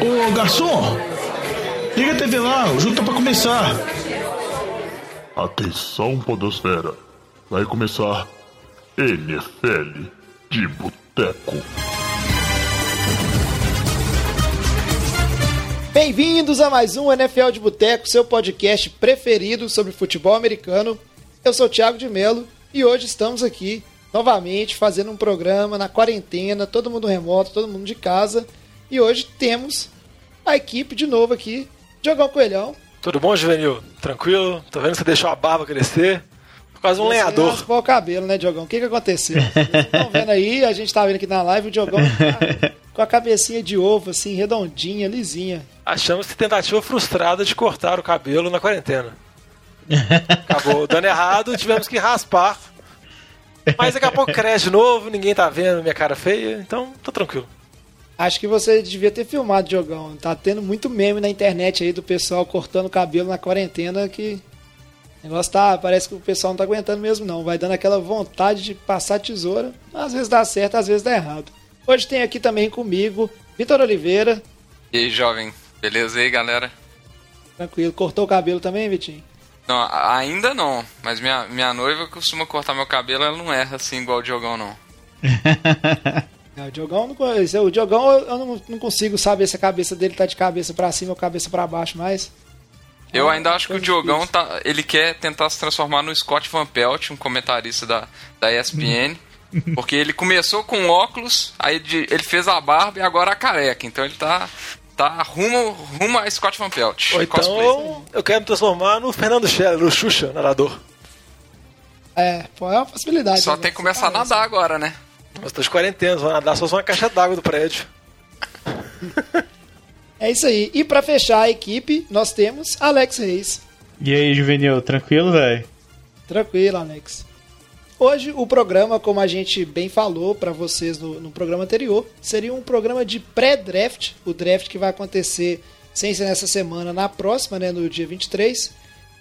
Ô garçom, liga a TV lá, o jogo tá pra começar. Atenção, Podosfera. Vai começar NFL de Boteco. Bem-vindos a mais um NFL de Boteco, seu podcast preferido sobre futebol americano. Eu sou o Thiago de Melo e hoje estamos aqui novamente fazendo um programa na quarentena, todo mundo remoto, todo mundo de casa. E hoje temos a equipe de novo aqui, Diogão Coelhão. Tudo bom, Juvenil? Tranquilo? Tô vendo que você deixou a barba crescer. Quase um Você lenhador. raspou o cabelo, né, Diogão? O que, que aconteceu? Vocês estão vendo aí, a gente tá vendo aqui na live, o Diogão tá com a cabecinha de ovo, assim, redondinha, lisinha. Achamos que tentativa frustrada de cortar o cabelo na quarentena. Acabou dando errado, tivemos que raspar. Mas daqui a pouco cresce de novo, ninguém tá vendo minha cara feia, então tô tranquilo. Acho que você devia ter filmado, Diogão. Tá tendo muito meme na internet aí do pessoal cortando cabelo na quarentena que. O negócio tá. Parece que o pessoal não tá aguentando mesmo, não. Vai dando aquela vontade de passar tesoura. Às vezes dá certo, às vezes dá errado. Hoje tem aqui também comigo Vitor Oliveira. E aí, jovem? Beleza aí, galera? Tranquilo. Cortou o cabelo também, Vitinho? Não, ainda não. Mas minha, minha noiva costuma cortar meu cabelo, ela não erra assim igual o Diogão, não. É, o Diogão não conhece. O Diogão eu não, não consigo saber se a cabeça dele tá de cabeça pra cima ou cabeça pra baixo, mas. Eu ainda acho que o Diogão difícil. tá. Ele quer tentar se transformar no Scott Van Pelt, um comentarista da, da ESPN. Porque ele começou com óculos, aí de- ele fez a barba e agora a careca. Então ele tá. Tá rumo, rumo a Scott Van Pelt. Ou cosplay. então eu quero me transformar no Fernando Scheller, no Xuxa, nadador. É, pô, é uma possibilidade. Só né? tem que começar a Parece. nadar agora, né? Mas tô de quarentena, vou nadar só uma caixa d'água do prédio. É isso aí. E pra fechar a equipe, nós temos Alex Reis. E aí, Juvenil, tranquilo, velho? Tranquilo, Alex. Hoje o programa, como a gente bem falou pra vocês no, no programa anterior, seria um programa de pré-draft, o draft que vai acontecer sem ser nessa semana, na próxima, né, no dia 23.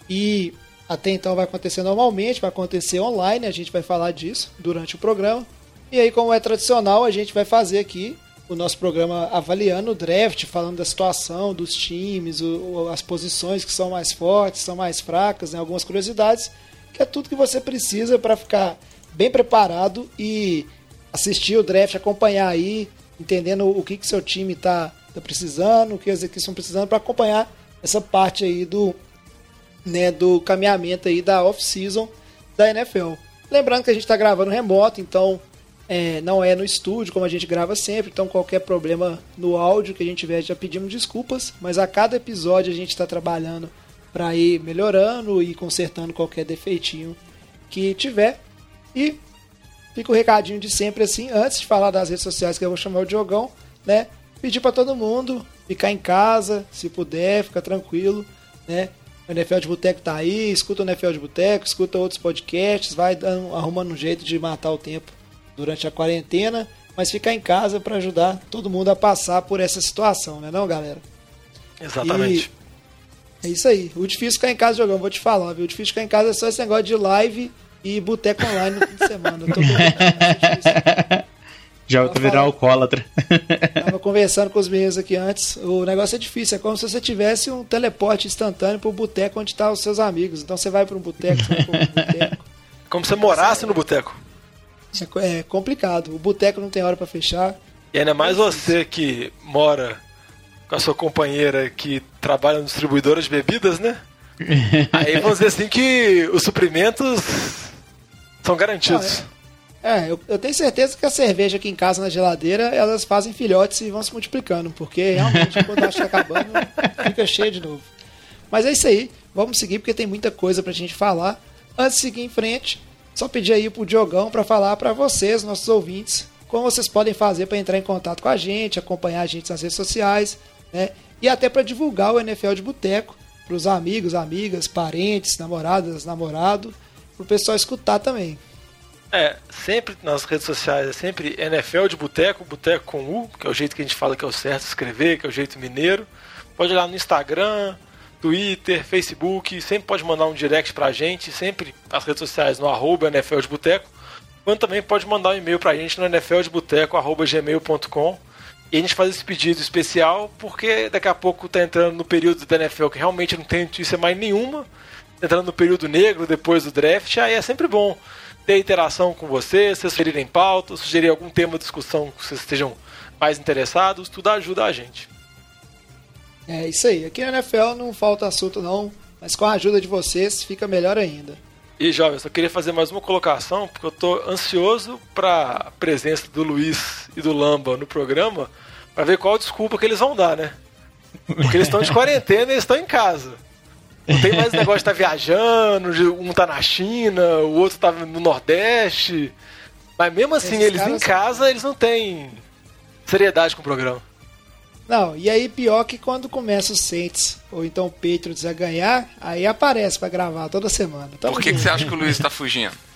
E até então vai acontecer normalmente, vai acontecer online, a gente vai falar disso durante o programa. E aí, como é tradicional, a gente vai fazer aqui o nosso programa avaliando o draft, falando da situação dos times, o- as posições que são mais fortes, são mais fracas, né, algumas curiosidades, que é tudo que você precisa para ficar bem preparado e assistir o draft, acompanhar aí, entendendo o que, que seu time está tá precisando, o que as equipes estão precisando, para acompanhar essa parte aí do, né, do caminhamento aí da off-season da NFL. Lembrando que a gente está gravando remoto, então é, não é no estúdio como a gente grava sempre, então qualquer problema no áudio que a gente tiver já pedimos desculpas, mas a cada episódio a gente está trabalhando para ir melhorando e consertando qualquer defeitinho que tiver. E fica o recadinho de sempre assim, antes de falar das redes sociais que eu vou chamar o Diogão, né? Pedir para todo mundo ficar em casa, se puder, fica tranquilo, né? O NFL de Boteco tá aí, escuta o NFL de Boteco, escuta outros podcasts, vai arrumando um jeito de matar o tempo durante a quarentena, mas ficar em casa para ajudar todo mundo a passar por essa situação, né, não, galera? Exatamente. É isso aí. O difícil ficar em casa jogando, vou te falar, viu? O difícil ficar em casa é só esse negócio de live e boteco online no fim de semana. Eu tô com- Já Vou tô virando falar. alcoólatra. Tava conversando com os meninos aqui antes. O negócio é difícil, é como se você tivesse um teleporte instantâneo pro boteco onde tá os seus amigos. Então você vai para um boteco, você vai pra um boteco. Como se você morasse no boteco. É É complicado. O boteco não tem hora para fechar. E ainda mais você que mora com a sua companheira que trabalha no distribuidora de bebidas, né? Aí vamos dizer assim que os suprimentos são garantidos. É, eu, eu tenho certeza que a cerveja aqui em casa na geladeira, elas fazem filhotes e vão se multiplicando, porque realmente quando acho que tá acabando, fica cheio de novo. Mas é isso aí, vamos seguir porque tem muita coisa pra gente falar. Antes de seguir em frente, só pedir aí pro Diogão pra falar pra vocês, nossos ouvintes, como vocês podem fazer pra entrar em contato com a gente, acompanhar a gente nas redes sociais, né? E até pra divulgar o NFL de Boteco pros amigos, amigas, parentes, namoradas, namorado, pro pessoal escutar também. É, sempre nas redes sociais, é sempre NFL de Boteco, Boteco com U, que é o jeito que a gente fala que é o certo escrever, que é o jeito mineiro. Pode ir lá no Instagram, Twitter, Facebook, sempre pode mandar um direct pra gente, sempre as redes sociais no arroba NFL de Boteco. Quando também pode mandar um e-mail pra gente no nfldeboteco.gmail.com E a gente faz esse pedido especial porque daqui a pouco tá entrando no período da NFL que realmente não tem notícia mais nenhuma. Entrando no período negro depois do draft, aí é sempre bom ter interação com vocês, vocês sugerirem pautas, sugerir algum tema de discussão que vocês estejam mais interessados, tudo ajuda a gente. É isso aí. Aqui na NFL não falta assunto não, mas com a ajuda de vocês fica melhor ainda. E jovens, eu queria fazer mais uma colocação, porque eu tô ansioso para a presença do Luiz e do Lamba no programa, para ver qual desculpa que eles vão dar, né? Porque eles estão de quarentena e eles estão em casa. Não tem mais negócio de estar tá viajando, um tá na China, o outro tá no Nordeste. Mas mesmo assim, Esses eles em casa, são... eles não têm seriedade com o programa. Não, e aí pior que quando começa o Saints ou então o Patriots a ganhar, aí aparece para gravar toda semana. Tamo Por que, que você acha que o Luiz tá fugindo?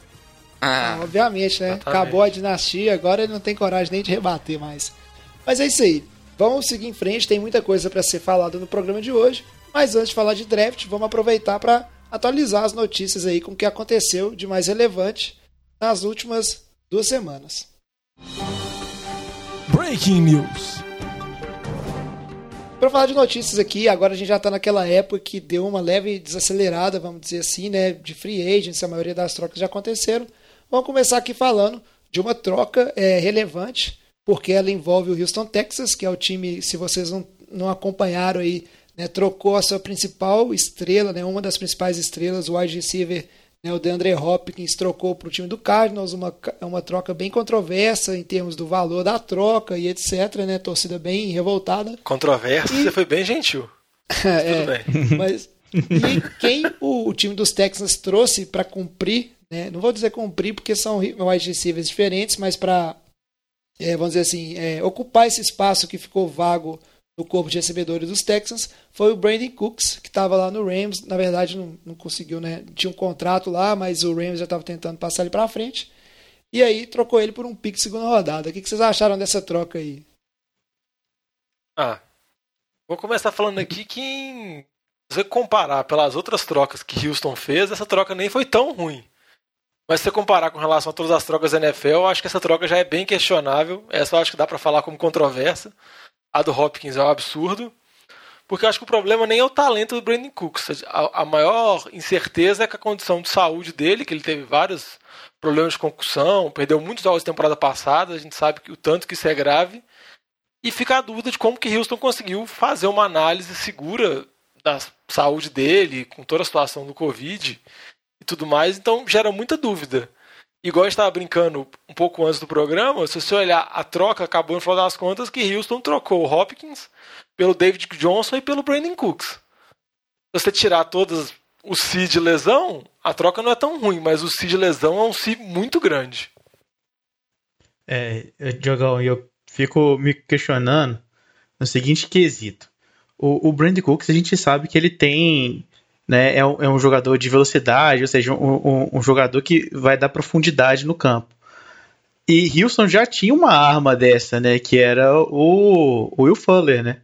Ah. Ah, obviamente, né? Exatamente. Acabou a dinastia, agora ele não tem coragem nem de rebater mais. Mas é isso aí. Vamos seguir em frente, tem muita coisa para ser falada no programa de hoje. Mas antes de falar de draft, vamos aproveitar para atualizar as notícias aí com o que aconteceu de mais relevante nas últimas duas semanas. Breaking News. Para falar de notícias aqui, agora a gente já está naquela época que deu uma leve desacelerada, vamos dizer assim, né, de free agents, a maioria das trocas já aconteceram. Vamos começar aqui falando de uma troca é, relevante, porque ela envolve o Houston Texas, que é o time, se vocês não, não acompanharam aí, né, trocou a sua principal estrela, né, uma das principais estrelas, o wide receiver, né, o DeAndre Hopkins, trocou para o time do Cardinals, uma, uma troca bem controversa em termos do valor da troca e etc. Né, torcida bem revoltada. Controversa? E... Você foi bem gentil. é, Tudo bem. Mas, e quem o, o time dos Texans trouxe para cumprir, né, não vou dizer cumprir porque são wide receivers diferentes, mas para, é, vamos dizer assim, é, ocupar esse espaço que ficou vago no corpo de recebedores dos Texans foi o Brandon Cooks, que estava lá no Rams. Na verdade, não, não, conseguiu, né? Tinha um contrato lá, mas o Rams já estava tentando passar ele para frente. E aí trocou ele por um pick segunda rodada. O que, que vocês acharam dessa troca aí? Ah, vou começar falando aqui que em... se você comparar pelas outras trocas que Houston fez, essa troca nem foi tão ruim. Mas se você comparar com relação a todas as trocas da NFL, eu acho que essa troca já é bem questionável. Essa eu acho que dá para falar como controversa. A do Hopkins é um absurdo. Porque eu acho que o problema nem é o talento do Brandon Cooks. A, a maior incerteza é que a condição de saúde dele, que ele teve vários problemas de concussão, perdeu muitos jogos da temporada passada, a gente sabe que o tanto que isso é grave. E fica a dúvida de como que Houston conseguiu fazer uma análise segura da saúde dele, com toda a situação do Covid e tudo mais, então gera muita dúvida igual estava brincando um pouco antes do programa, se você olhar a troca, acabou no final das contas que Houston trocou o Hopkins pelo David Johnson e pelo Brandon Cooks. Se você tirar todas o C de lesão, a troca não é tão ruim, mas o C de lesão é um C muito grande. É, Diogão, eu fico me questionando no seguinte quesito. O, o Brandon Cooks, a gente sabe que ele tem né, é, um, é um jogador de velocidade, ou seja, um, um, um, jogador que vai dar profundidade no campo. E Houston já tinha uma arma dessa, né, que era o, o Will Fuller, né?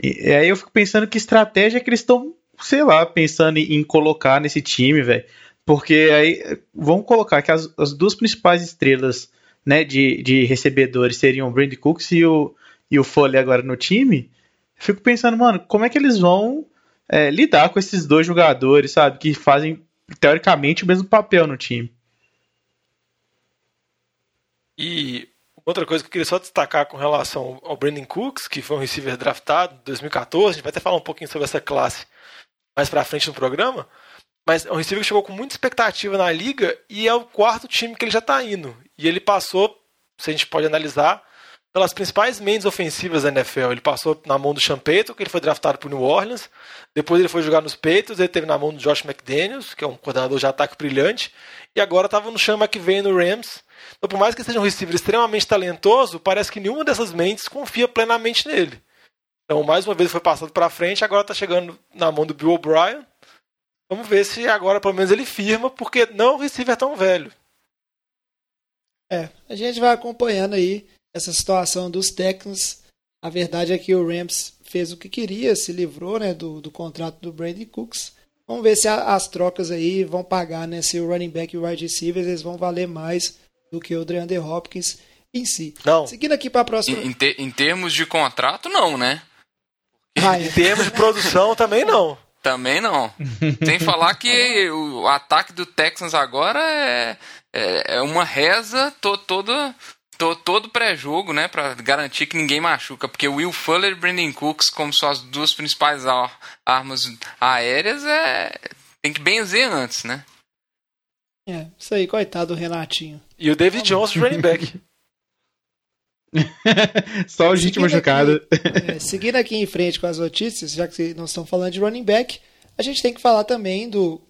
E, aí eu fico pensando que estratégia que eles estão, sei lá, pensando em, em colocar nesse time, velho. Porque aí vamos colocar que as, as, duas principais estrelas né, de, de recebedores seriam o Brandon Cooks e o, e o Fuller agora no time. Fico pensando, mano, como é que eles vão é, lidar com esses dois jogadores, sabe? Que fazem, teoricamente, o mesmo papel no time. E outra coisa que eu queria só destacar com relação ao Brandon Cooks, que foi um receiver draftado em 2014, a gente vai até falar um pouquinho sobre essa classe mais pra frente no programa, mas é um receiver que chegou com muita expectativa na liga e é o quarto time que ele já está indo. E ele passou, se a gente pode analisar, pelas principais mentes ofensivas da NFL. Ele passou na mão do Sean que ele foi draftado por New Orleans. Depois ele foi jogar nos Peitos, ele teve na mão do Josh McDaniels, que é um coordenador de ataque brilhante. E agora estava no Sean McVay no Rams. Então, por mais que seja um receiver extremamente talentoso, parece que nenhuma dessas mentes confia plenamente nele. Então, mais uma vez foi passado para frente, agora está chegando na mão do Bill O'Brien. Vamos ver se agora pelo menos ele firma, porque não é um receiver tão velho. É, a gente vai acompanhando aí essa situação dos técnicos. A verdade é que o Rams fez o que queria, se livrou né, do, do contrato do Brady Cooks. Vamos ver se a, as trocas aí vão pagar, né? Se o running back e o wide receivers eles vão valer mais do que o DeAndre Hopkins. em si. Não. Seguindo aqui para a próxima. Em, em te- em termos de contrato, não, né? Ah, é. Em termos de produção, também não. Também não. Sem falar que o ataque do Texans agora é, é, é uma reza to, toda, to, todo pré-jogo, né? Pra garantir que ninguém machuca. Porque Will Fuller e Brandon Cooks, como suas duas principais ar- armas aéreas, é, tem que benzer antes, né? É, isso aí, coitado do Renatinho. E o David Johnson, running back. Só o gente Seguindo machucado. É, seguindo aqui em frente com as notícias, já que nós estamos falando de running back, a gente tem que falar também do,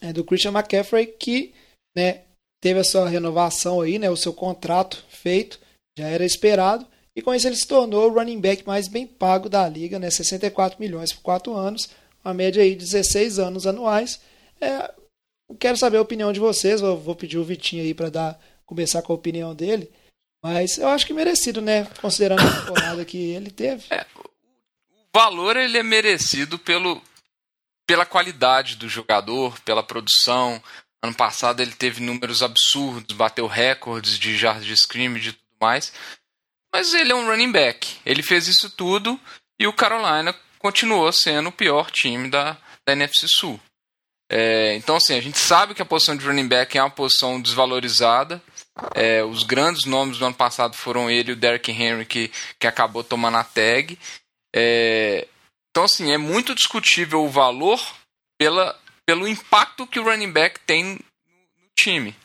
é, do Christian McCaffrey, que né, teve a sua renovação aí, né, o seu contrato feito, já era esperado, e com isso ele se tornou o running back mais bem pago da liga, né, 64 milhões por 4 anos, uma média aí de 16 anos anuais. É, quero saber a opinião de vocês, vou, vou pedir o Vitinho aí para dar começar com a opinião dele. Mas eu acho que merecido, né? Considerando a temporada que ele teve. O valor ele é merecido pelo, pela qualidade do jogador, pela produção. Ano passado ele teve números absurdos, bateu recordes de jardas de scrimmage e tudo mais. Mas ele é um running back. Ele fez isso tudo e o Carolina continuou sendo o pior time da, da NFC Sul. É, então, assim, a gente sabe que a posição de running back é uma posição desvalorizada. É, os grandes nomes do ano passado foram ele e o Derrick Henry, que, que acabou tomando a tag. É, então, assim, é muito discutível o valor pela, pelo impacto que o running back tem no, time.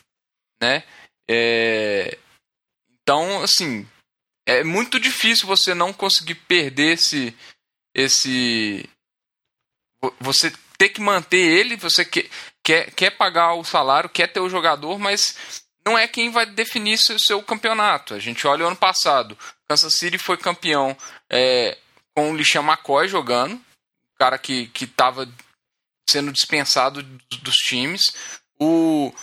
Né? É, então, assim, é muito difícil você não conseguir perder esse. esse vo- você ter que manter ele, você quer, quer, quer pagar o salário, quer ter o jogador, mas não é quem vai definir seu, seu campeonato. A gente olha o ano passado. Kansas City foi campeão é, com o Lixan McCoy jogando, cara que estava sendo dispensado dos, times. O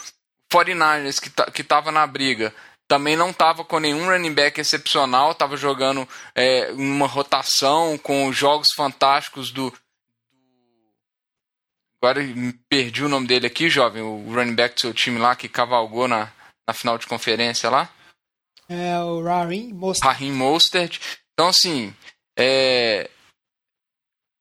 49ers, que, tá, que tava na briga, também não estava com nenhum running back excepcional, estava jogando é, uma rotação com jogos fantásticos do. Agora perdi o nome dele aqui, jovem, o running back do seu time lá que cavalgou na, na final de conferência lá. É o Rarim Mostert. Raheem Mostert. Então, assim, é...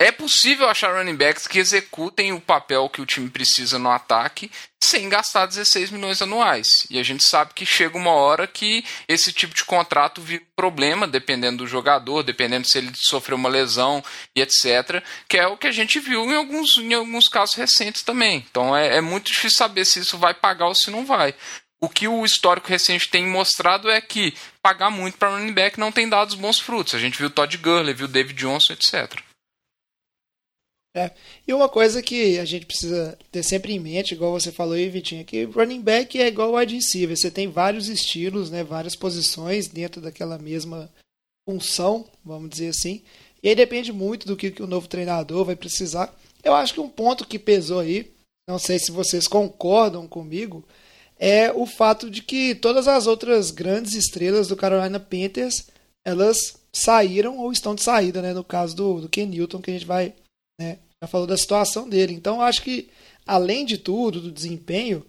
é possível achar running backs que executem o papel que o time precisa no ataque sem gastar 16 milhões anuais. E a gente sabe que chega uma hora que esse tipo de contrato vira problema, dependendo do jogador, dependendo se ele sofreu uma lesão e etc. Que é o que a gente viu em alguns, em alguns casos recentes também. Então é, é muito difícil saber se isso vai pagar ou se não vai. O que o histórico recente tem mostrado é que pagar muito para running back não tem dado os bons frutos. A gente viu o Todd Gurley, viu o David Johnson, etc. É. E uma coisa que a gente precisa ter sempre em mente, igual você falou aí, Vitinho, é que running back é igual wide receiver. Você tem vários estilos, né, várias posições dentro daquela mesma função, vamos dizer assim. E aí depende muito do que, que o novo treinador vai precisar. Eu acho que um ponto que pesou aí, não sei se vocês concordam comigo, é o fato de que todas as outras grandes estrelas do Carolina Panthers, elas saíram ou estão de saída, né? No caso do, do Ken Newton, que a gente vai, né? Já falou da situação dele. Então, acho que, além de tudo, do desempenho,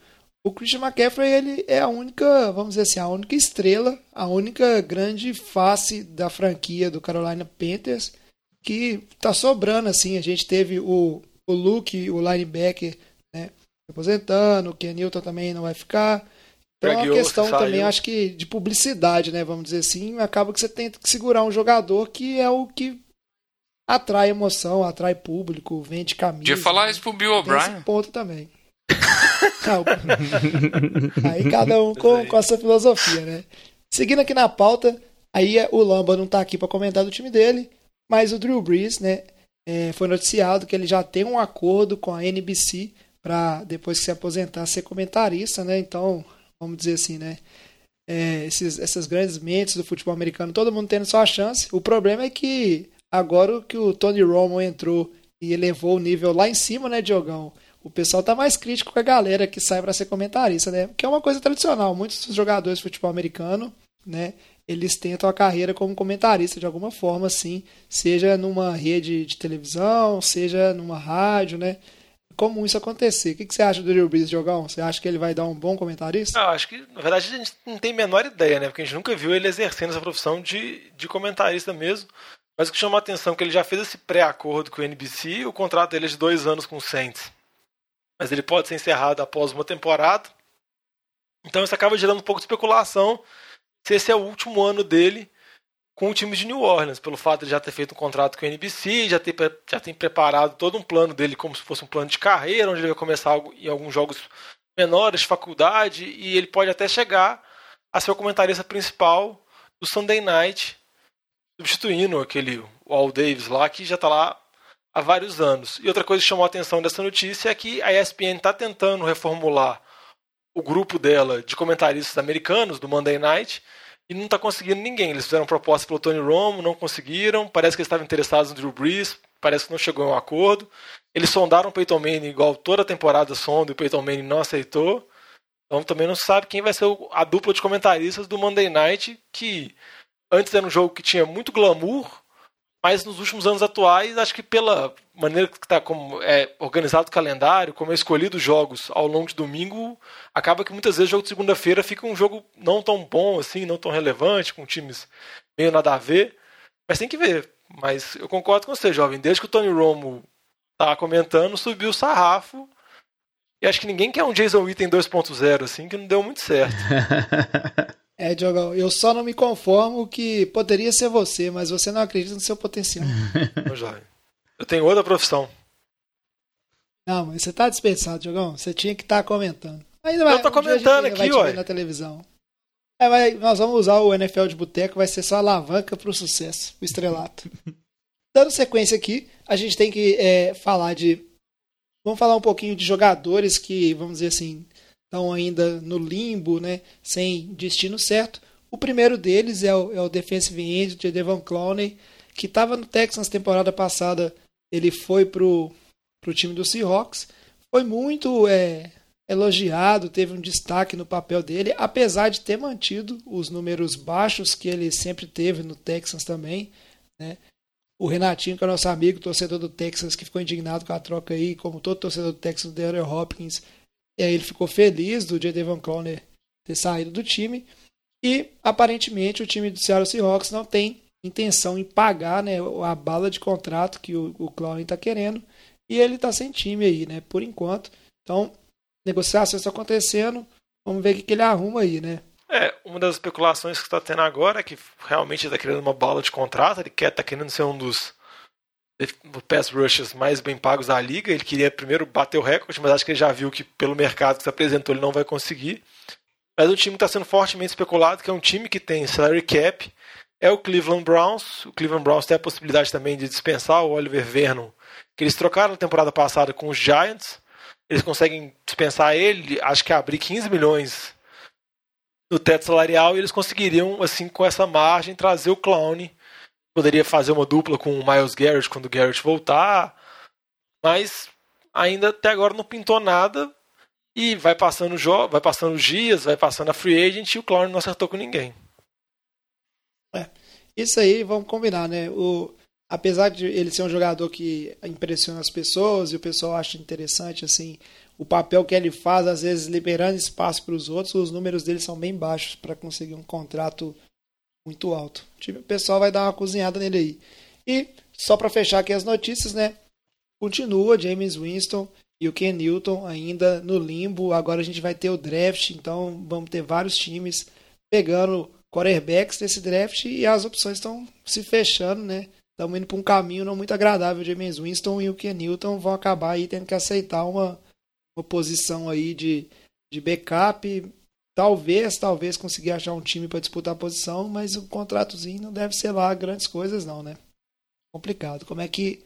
o Christian McCaffrey ele é a única, vamos dizer assim, a única estrela, a única grande face da franquia do Carolina Panthers que tá sobrando, assim. A gente teve o, o Luke, o linebacker, né? aposentando, o Ken Newton também não vai ficar. Então é uma questão também, acho que, de publicidade, né? Vamos dizer assim, acaba que você tem que segurar um jogador que é o que atrai emoção, atrai público, vende camisa. Podia falar isso pro Bill O'Brien. ponto também. Aí cada um com, com a sua filosofia, né? Seguindo aqui na pauta, aí é- o Lamba não tá aqui para comentar do time dele, mas o Drew Brees, né? é, foi noticiado que ele já tem um acordo com a NBC para depois que se aposentar ser comentarista, né? Então, vamos dizer assim, né? É, esses, essas grandes mentes do futebol americano, todo mundo tendo sua chance. O problema é que agora que o Tony Romo entrou e elevou o nível lá em cima, né, Diogão? O pessoal tá mais crítico com a galera que sai para ser comentarista, né? Que é uma coisa tradicional. Muitos jogadores de futebol americano, né? Eles tentam a carreira como comentarista de alguma forma, assim, seja numa rede de televisão, seja numa rádio, né? comum isso acontecer. O que, você acha do Drew Brees, Jogão? Você acha que ele vai dar um bom comentarista? Ah, acho que, na verdade, a gente não tem a menor ideia, né? Porque a gente nunca viu ele exercendo essa profissão de, de comentarista mesmo. Mas o que chamou a atenção é que ele já fez esse pré-acordo com o NBC, o contrato dele é de dois anos com o Saints. Mas ele pode ser encerrado após uma temporada. Então isso acaba gerando um pouco de especulação se esse é o último ano dele com o time de New Orleans, pelo fato de já ter feito um contrato com o NBC, já ter, já tem preparado todo um plano dele como se fosse um plano de carreira, onde ele vai começar em alguns jogos menores de faculdade, e ele pode até chegar a ser o comentarista principal do Sunday Night, substituindo aquele Al Davis lá, que já está lá há vários anos. E outra coisa que chamou a atenção dessa notícia é que a ESPN está tentando reformular o grupo dela de comentaristas americanos do Monday Night, e não está conseguindo ninguém. Eles fizeram proposta pelo Tony Romo, não conseguiram. Parece que eles estavam interessados no Drew Brees, parece que não chegou a um acordo. Eles sondaram o Peyton Manning igual toda a temporada sonda e o Peyton Manning não aceitou. Então também não se sabe quem vai ser a dupla de comentaristas do Monday Night, que antes era um jogo que tinha muito glamour, mas nos últimos anos atuais, acho que pela maneira que está é, organizado o calendário, como é escolhido os jogos ao longo de domingo, acaba que muitas vezes o jogo de segunda-feira fica um jogo não tão bom assim, não tão relevante, com times meio nada a ver. Mas tem que ver. Mas eu concordo com você, jovem. Desde que o Tony Romo tá comentando, subiu o sarrafo. E acho que ninguém quer um Jason Witten 2.0 assim, que não deu muito certo. É, Diogão, eu só não me conformo que poderia ser você, mas você não acredita no seu potencial. Eu tenho outra profissão. Não, mas você tá dispensado, Diogão. Você tinha que estar tá comentando. Ainda vai, eu tô um comentando aqui, vai na televisão. É, mas nós vamos usar o NFL de boteco, vai ser só alavanca pro sucesso, o estrelato. Dando sequência aqui, a gente tem que é, falar de. Vamos falar um pouquinho de jogadores que, vamos dizer assim, estão ainda no limbo, né, sem destino certo. O primeiro deles é o, é o defensive end de Devon Clowney, que estava no Texans temporada passada. Ele foi pro, pro time do Seahawks. Foi muito é, elogiado, teve um destaque no papel dele, apesar de ter mantido os números baixos que ele sempre teve no Texans também. Né? O Renatinho, que é nosso amigo, torcedor do Texas, que ficou indignado com a troca aí, como todo torcedor do Texas, o DeAndre Hopkins, e aí ele ficou feliz do J. Devon Clowney ter saído do time. E aparentemente o time do Seattle Seahawks não tem intenção em pagar né, a bala de contrato que o, o Clowney está querendo. E ele está sem time aí, né? Por enquanto. Então, negociações estão acontecendo. Vamos ver o que, que ele arruma aí, né? É, uma das especulações que está tendo agora é que realmente está querendo uma bala de contrato. Ele quer, tá querendo ser um dos pass rushers mais bem pagos da liga. Ele queria primeiro bater o recorde, mas acho que ele já viu que pelo mercado que se apresentou ele não vai conseguir. Mas um time está sendo fortemente especulado, que é um time que tem salary cap, é o Cleveland Browns. O Cleveland Browns tem a possibilidade também de dispensar o Oliver Vernon, que eles trocaram na temporada passada com os Giants. Eles conseguem dispensar ele, acho que abrir 15 milhões no teto salarial e eles conseguiriam, assim, com essa margem, trazer o Clown Poderia fazer uma dupla com o Miles Garrett quando o Garrett voltar, mas ainda até agora não pintou nada e vai passando, vai passando os dias, vai passando a free agent e o Clown não acertou com ninguém. É, isso aí, vamos combinar, né? O, apesar de ele ser um jogador que impressiona as pessoas e o pessoal acha interessante, assim, o papel que ele faz, às vezes liberando espaço para os outros, os números dele são bem baixos para conseguir um contrato muito alto. O pessoal vai dar uma cozinhada nele aí. E só para fechar aqui as notícias, né? Continua James Winston e o Ken Newton ainda no limbo. Agora a gente vai ter o draft, então vamos ter vários times pegando quarterbacks desse draft e as opções estão se fechando, né? Estamos indo para um caminho não muito agradável. James Winston e o Ken Newton vão acabar aí tendo que aceitar uma, uma posição aí de, de backup talvez, talvez conseguir achar um time para disputar a posição, mas o contratozinho não deve ser lá grandes coisas não, né? Complicado. Como é que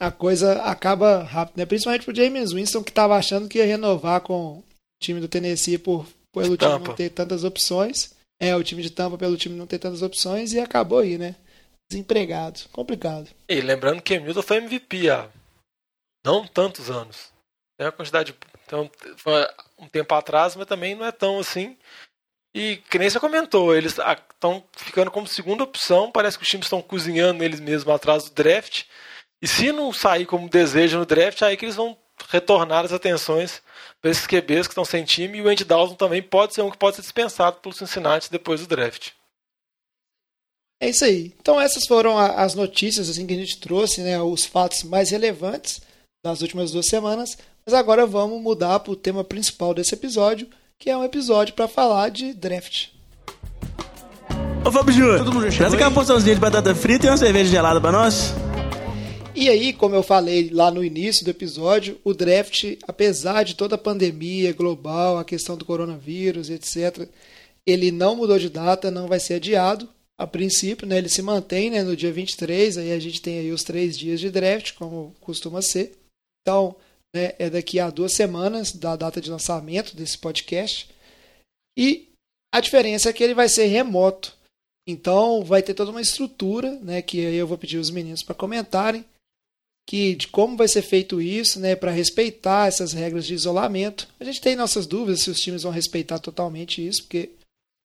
a coisa acaba rápido, né? Principalmente pro James Winston que estava achando que ia renovar com o time do Tennessee por pelo time não ter tantas opções. É, o time de Tampa pelo time não ter tantas opções e acabou aí, né? Desempregado. Complicado. E lembrando que Hamilton foi MVP há não tantos anos. Tem uma quantidade. Então, foi um tempo atrás, mas também não é tão assim. E que nem você comentou, eles estão ficando como segunda opção. Parece que os times estão cozinhando eles mesmos atrás do draft. E se não sair como desejam no draft, aí que eles vão retornar as atenções para esses QBs que estão sem time e o Andy Dalton também pode ser um que pode ser dispensado pelo Cincinnati depois do draft. É isso aí. Então essas foram as notícias assim que a gente trouxe, né, os fatos mais relevantes das últimas duas semanas. Mas agora vamos mudar para o tema principal desse episódio, que é um episódio para falar de draft. Ô Fábio Júnior, traz aquela porçãozinha de batata frita e uma cerveja gelada para nós. E aí, como eu falei lá no início do episódio, o draft, apesar de toda a pandemia global, a questão do coronavírus, etc., ele não mudou de data, não vai ser adiado. A princípio, né, ele se mantém né, no dia 23, aí a gente tem aí os três dias de draft, como costuma ser. Então, né, é daqui a duas semanas da data de lançamento desse podcast. E a diferença é que ele vai ser remoto. Então, vai ter toda uma estrutura, né, que eu vou pedir os meninos para comentarem, que de como vai ser feito isso, né, para respeitar essas regras de isolamento. A gente tem nossas dúvidas se os times vão respeitar totalmente isso, porque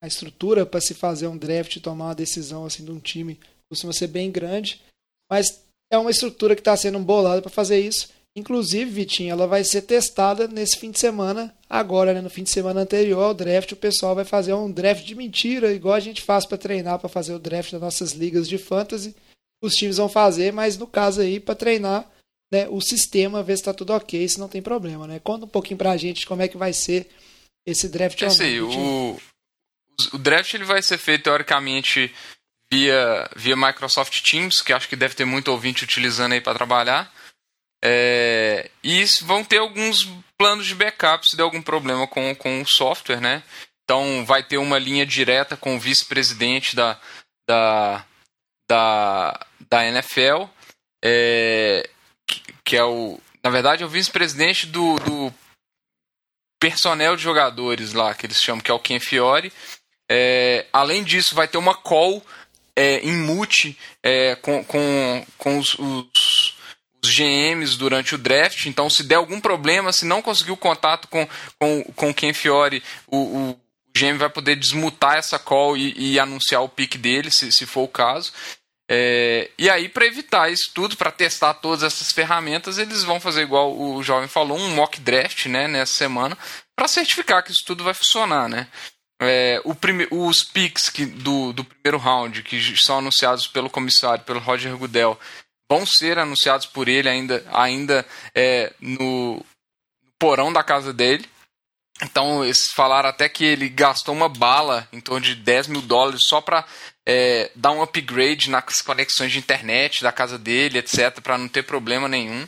a estrutura para se fazer um draft e tomar uma decisão assim de um time costuma ser bem grande, mas é uma estrutura que está sendo bolada para fazer isso. Inclusive, Vitinho, ela vai ser testada nesse fim de semana, agora, né, no fim de semana anterior ao draft, o pessoal vai fazer um draft de mentira, igual a gente faz para treinar, para fazer o draft das nossas ligas de fantasy os times vão fazer, mas no caso aí, para treinar né, o sistema, ver se está tudo ok, se não tem problema. Né? Conta um pouquinho para a gente como é que vai ser esse draft. É assim, o, o draft ele vai ser feito teoricamente via, via Microsoft Teams, que acho que deve ter muito ouvinte utilizando aí para trabalhar. É, e vão ter alguns planos de backup se der algum problema com, com o software, né? Então vai ter uma linha direta com o vice-presidente da, da, da, da NFL, é, que, é o. Na verdade, é o vice-presidente do, do personnel de jogadores lá, que eles chamam, que é o Ken Fiore. É, além disso, vai ter uma call é, em mute é, com, com, com os, os, os, GMs durante o draft. Então, se der algum problema, se não conseguir o contato com, com, com Ken Fiore, o, o GM vai poder desmutar essa call e, e anunciar o pick dele, se, se for o caso. É, e aí, para evitar isso tudo, para testar todas essas ferramentas, eles vão fazer igual o jovem falou, um mock draft né, nessa semana, para certificar que isso tudo vai funcionar. Né? É, prime os picks que, do, do primeiro round, que são anunciados pelo comissário, pelo Roger Goodell, vão ser anunciados por ele ainda, ainda é, no porão da casa dele. Então, eles falaram até que ele gastou uma bala em torno de 10 mil dólares só para é, dar um upgrade nas conexões de internet da casa dele, etc., para não ter problema nenhum.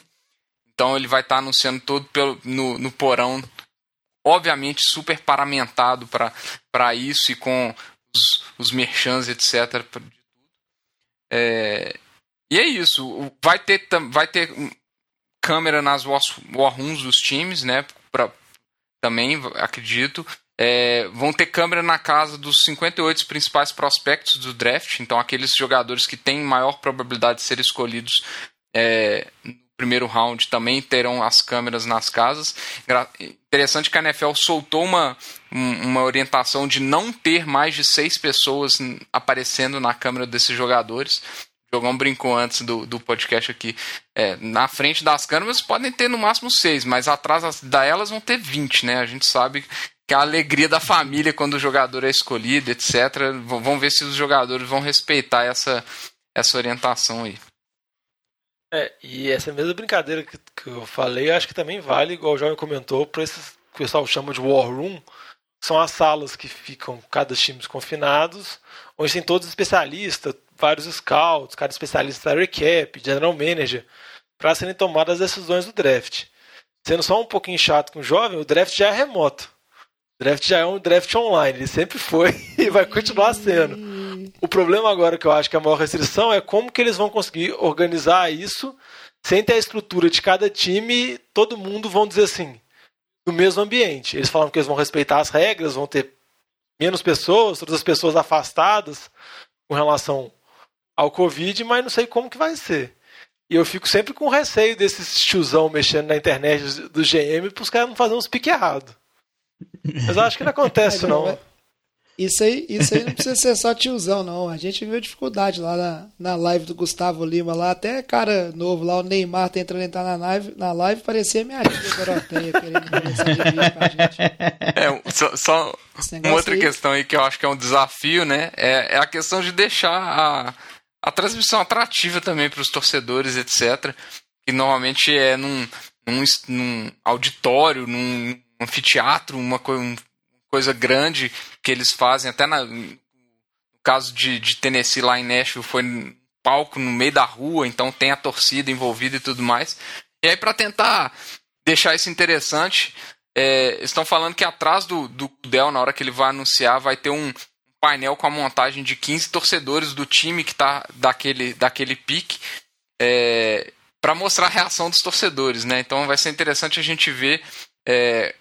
Então, ele vai estar tá anunciando todo pelo, no, no porão, obviamente super paramentado para isso e com os, os merchants, etc. É, e é isso. Vai ter, vai ter câmera nas war, rooms dos times, né? Pra, também, acredito. É, vão ter câmera na casa dos 58 principais prospectos do draft, então aqueles jogadores que têm maior probabilidade de ser escolhidos é, no primeiro round também terão as câmeras nas casas. Interessante que a NFL soltou uma, uma orientação de não ter mais de seis pessoas aparecendo na câmera desses jogadores. Jogão brincou antes do, do podcast aqui. É, na frente das câmeras podem ter no máximo seis, mas atrás da elas vão ter 20, né? A gente sabe que a alegria da família quando o jogador é escolhido, etc. Vamos ver se os jogadores vão respeitar essa, essa orientação aí. É, e essa mesma brincadeira que, que eu falei, acho que também vale, igual o Jovem comentou, para esses que o pessoal chama de War Room, são as salas que ficam cada time confinados, onde tem todos os especialistas, vários scouts, cada especialista da recap, general manager, para serem tomadas as decisões do draft. Sendo só um pouquinho chato com o jovem, o draft já é remoto. O draft já é um draft online, ele sempre foi e vai continuar sendo. O problema agora que eu acho que é a maior restrição é como que eles vão conseguir organizar isso sem ter a estrutura de cada time, todo mundo vão dizer assim, no mesmo ambiente. Eles falam que eles vão respeitar as regras, vão ter menos pessoas, todas as pessoas afastadas com relação ao Covid, mas não sei como que vai ser. E eu fico sempre com receio desses tiozão mexendo na internet do GM para os caras não fazerem uns piques errados. Mas eu acho que não acontece, não. Isso aí, isso aí não precisa ser só tiozão, não. A gente viu dificuldade lá na, na live do Gustavo Lima, lá até cara novo lá, o Neymar tentando entrar na live, na live parecia minha tia Doroteia querendo conversar de vídeo com a gente. É, só, só uma outra aí- questão aí que eu acho que é um desafio, né? É, é a questão de deixar a, a transmissão atrativa também para os torcedores, etc. Que normalmente é num, num, num auditório, num anfiteatro, uma coi- um- coisa grande que eles fazem, até na, no caso de, de Tennessee lá em Nashville, foi palco no meio da rua, então tem a torcida envolvida e tudo mais. E aí, para tentar deixar isso interessante, é, estão falando que atrás do, do Dell, na hora que ele vai anunciar, vai ter um painel com a montagem de 15 torcedores do time que tá daquele, daquele pique. É, para mostrar a reação dos torcedores, né? Então vai ser interessante a gente ver é,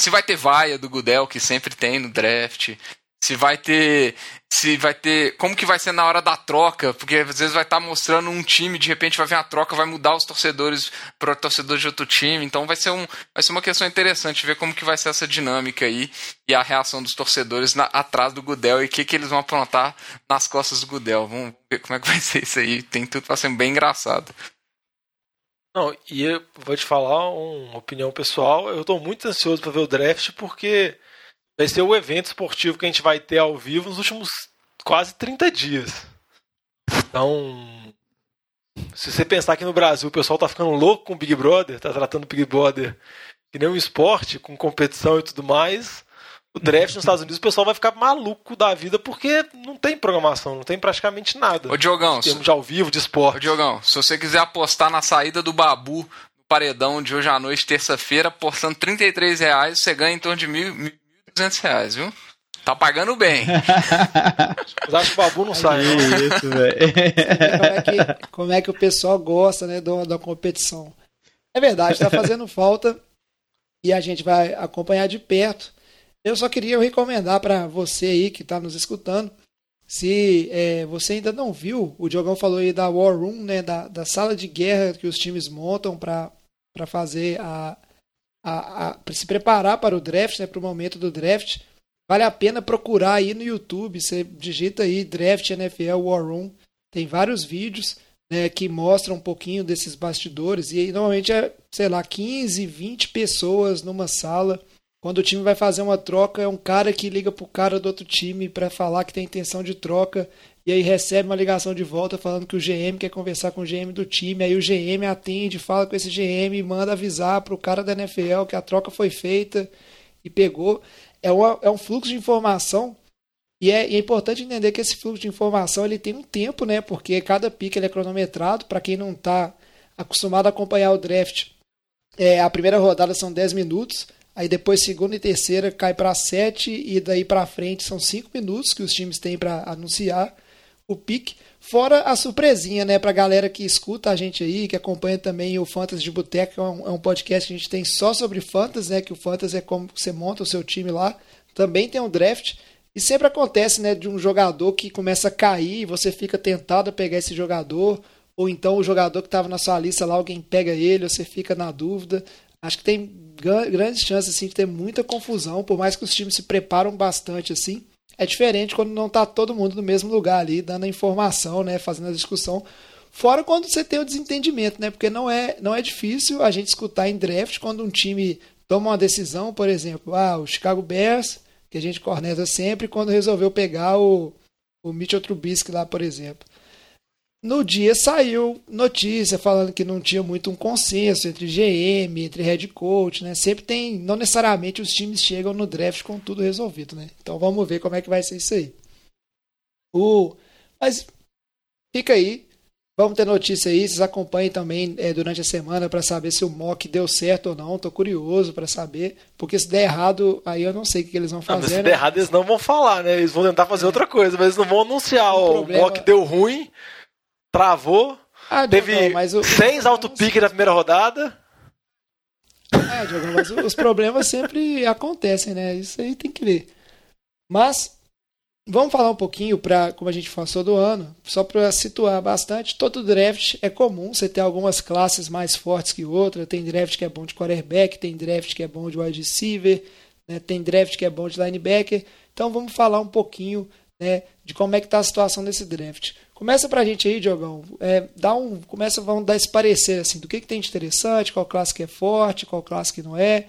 se vai ter vaia do Gudel, que sempre tem no draft, se vai ter. Se vai ter. Como que vai ser na hora da troca? Porque às vezes vai estar mostrando um time, de repente vai vir a troca, vai mudar os torcedores para torcedores de outro time. Então vai ser, um, vai ser uma questão interessante ver como que vai ser essa dinâmica aí e a reação dos torcedores na- atrás do Gudel e o que, que eles vão aprontar nas costas do Gudel. Vamos ver como é que vai ser isso aí. Tem tudo para ser bem engraçado. Não, e eu vou te falar uma opinião pessoal. Eu tô muito ansioso para ver o draft porque vai ser o evento esportivo que a gente vai ter ao vivo nos últimos quase 30 dias. Então, se você pensar que no Brasil o pessoal tá ficando louco com o Big Brother, tá tratando o Big Brother que nem um esporte, com competição e tudo mais, o draft nos Estados Unidos o pessoal vai ficar maluco da vida porque não tem programação, não tem praticamente nada. Ô Diogão, Em termos de ao vivo, de esporte. Ô, Diogão, se você quiser apostar na saída do Babu no paredão de hoje à noite, terça-feira, apostando 33 reais, você ganha em torno de mil- 1.200 reais, viu? Tá pagando bem. Mas acho que o Babu não sai. isso, velho. como é que, como é que o pessoal gosta né, da, da competição. É verdade, está fazendo falta e a gente vai acompanhar de perto. Eu só queria recomendar para você aí que está nos escutando, se é, você ainda não viu, o Diogão falou aí da War Room, né, da, da sala de guerra que os times montam para fazer a, a, a se preparar para o draft, né, para o momento do draft. Vale a pena procurar aí no YouTube, você digita aí Draft NFL War Room, tem vários vídeos né, que mostram um pouquinho desses bastidores e aí, normalmente é, sei lá, 15, 20 pessoas numa sala. Quando o time vai fazer uma troca, é um cara que liga pro cara do outro time para falar que tem intenção de troca e aí recebe uma ligação de volta falando que o GM quer conversar com o GM do time, aí o GM atende, fala com esse GM e manda avisar pro cara da NFL que a troca foi feita e pegou. É, uma, é um fluxo de informação e é, e é importante entender que esse fluxo de informação ele tem um tempo, né? Porque cada pick ele é cronometrado. Para quem não está acostumado a acompanhar o draft, é, a primeira rodada são 10 minutos. Aí depois segunda e terceira cai para 7 e daí para frente são 5 minutos que os times têm para anunciar o pick. Fora a surpresinha, né, pra galera que escuta a gente aí, que acompanha também o Fantasy de Boteco, é um, é um podcast que a gente tem só sobre Fantasy, né, que o Fantasy é como você monta o seu time lá. Também tem um draft. E sempre acontece, né, de um jogador que começa a cair você fica tentado a pegar esse jogador, ou então o jogador que estava na sua lista lá, alguém pega ele, você fica na dúvida. Acho que tem gran- grandes chances assim, de ter muita confusão, por mais que os times se preparam bastante assim. É diferente quando não tá todo mundo no mesmo lugar ali, dando a informação, né, fazendo a discussão. Fora quando você tem o desentendimento, né? Porque não é, não é difícil a gente escutar em draft quando um time toma uma decisão, por exemplo, ah, o Chicago Bears, que a gente corneta sempre, quando resolveu pegar o, o Mitchell Trubisky lá, por exemplo. No dia saiu notícia falando que não tinha muito um consenso entre GM, entre head coach, né? Sempre tem, não necessariamente os times chegam no draft com tudo resolvido, né? Então vamos ver como é que vai ser isso aí. O, mas fica aí, vamos ter notícia aí, vocês acompanhem também é, durante a semana para saber se o mock deu certo ou não. Tô curioso para saber, porque se der errado, aí eu não sei o que, que eles vão Ah, fazer. se né? der errado, eles não vão falar, né? Eles vão tentar fazer outra coisa, mas eles não vão anunciar. O O problema- mock deu ruim, travou, Ah, teve mas o- seis auto-pick na primeira rodada. É, Diogão, mas os problemas sempre acontecem, né? Isso aí tem que ver. Mas vamos falar um pouquinho para como a gente passou do ano, só para situar bastante. Todo draft é comum você ter algumas classes mais fortes que outra. Tem draft que é bom de quarterback, tem draft que é bom de wide receiver, né? tem draft que é bom de linebacker. Então vamos falar um pouquinho né, de como é que está a situação desse draft. Começa pra gente aí, Diogão. É, dá um, começa, vamos dar esse parecer assim, do que, que tem de interessante, qual classe que é forte, qual classe que não é,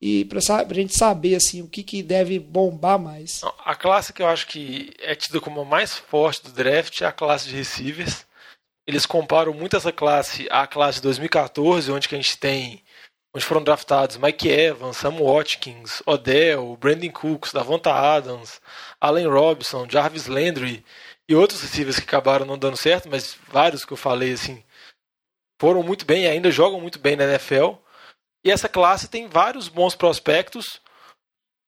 e para a gente saber assim, o que, que deve bombar mais. A classe que eu acho que é tida como a mais forte do draft é a classe de receivers. Eles comparam muito essa classe à classe de 2014, onde que a gente tem onde foram draftados Mike Evans, Sam Watkins, Odell, Brandon Cooks, Davonta Adams, Allen Robinson, Jarvis Landry e outros receivers que acabaram não dando certo, mas vários que eu falei assim foram muito bem e ainda jogam muito bem na NFL. E essa classe tem vários bons prospectos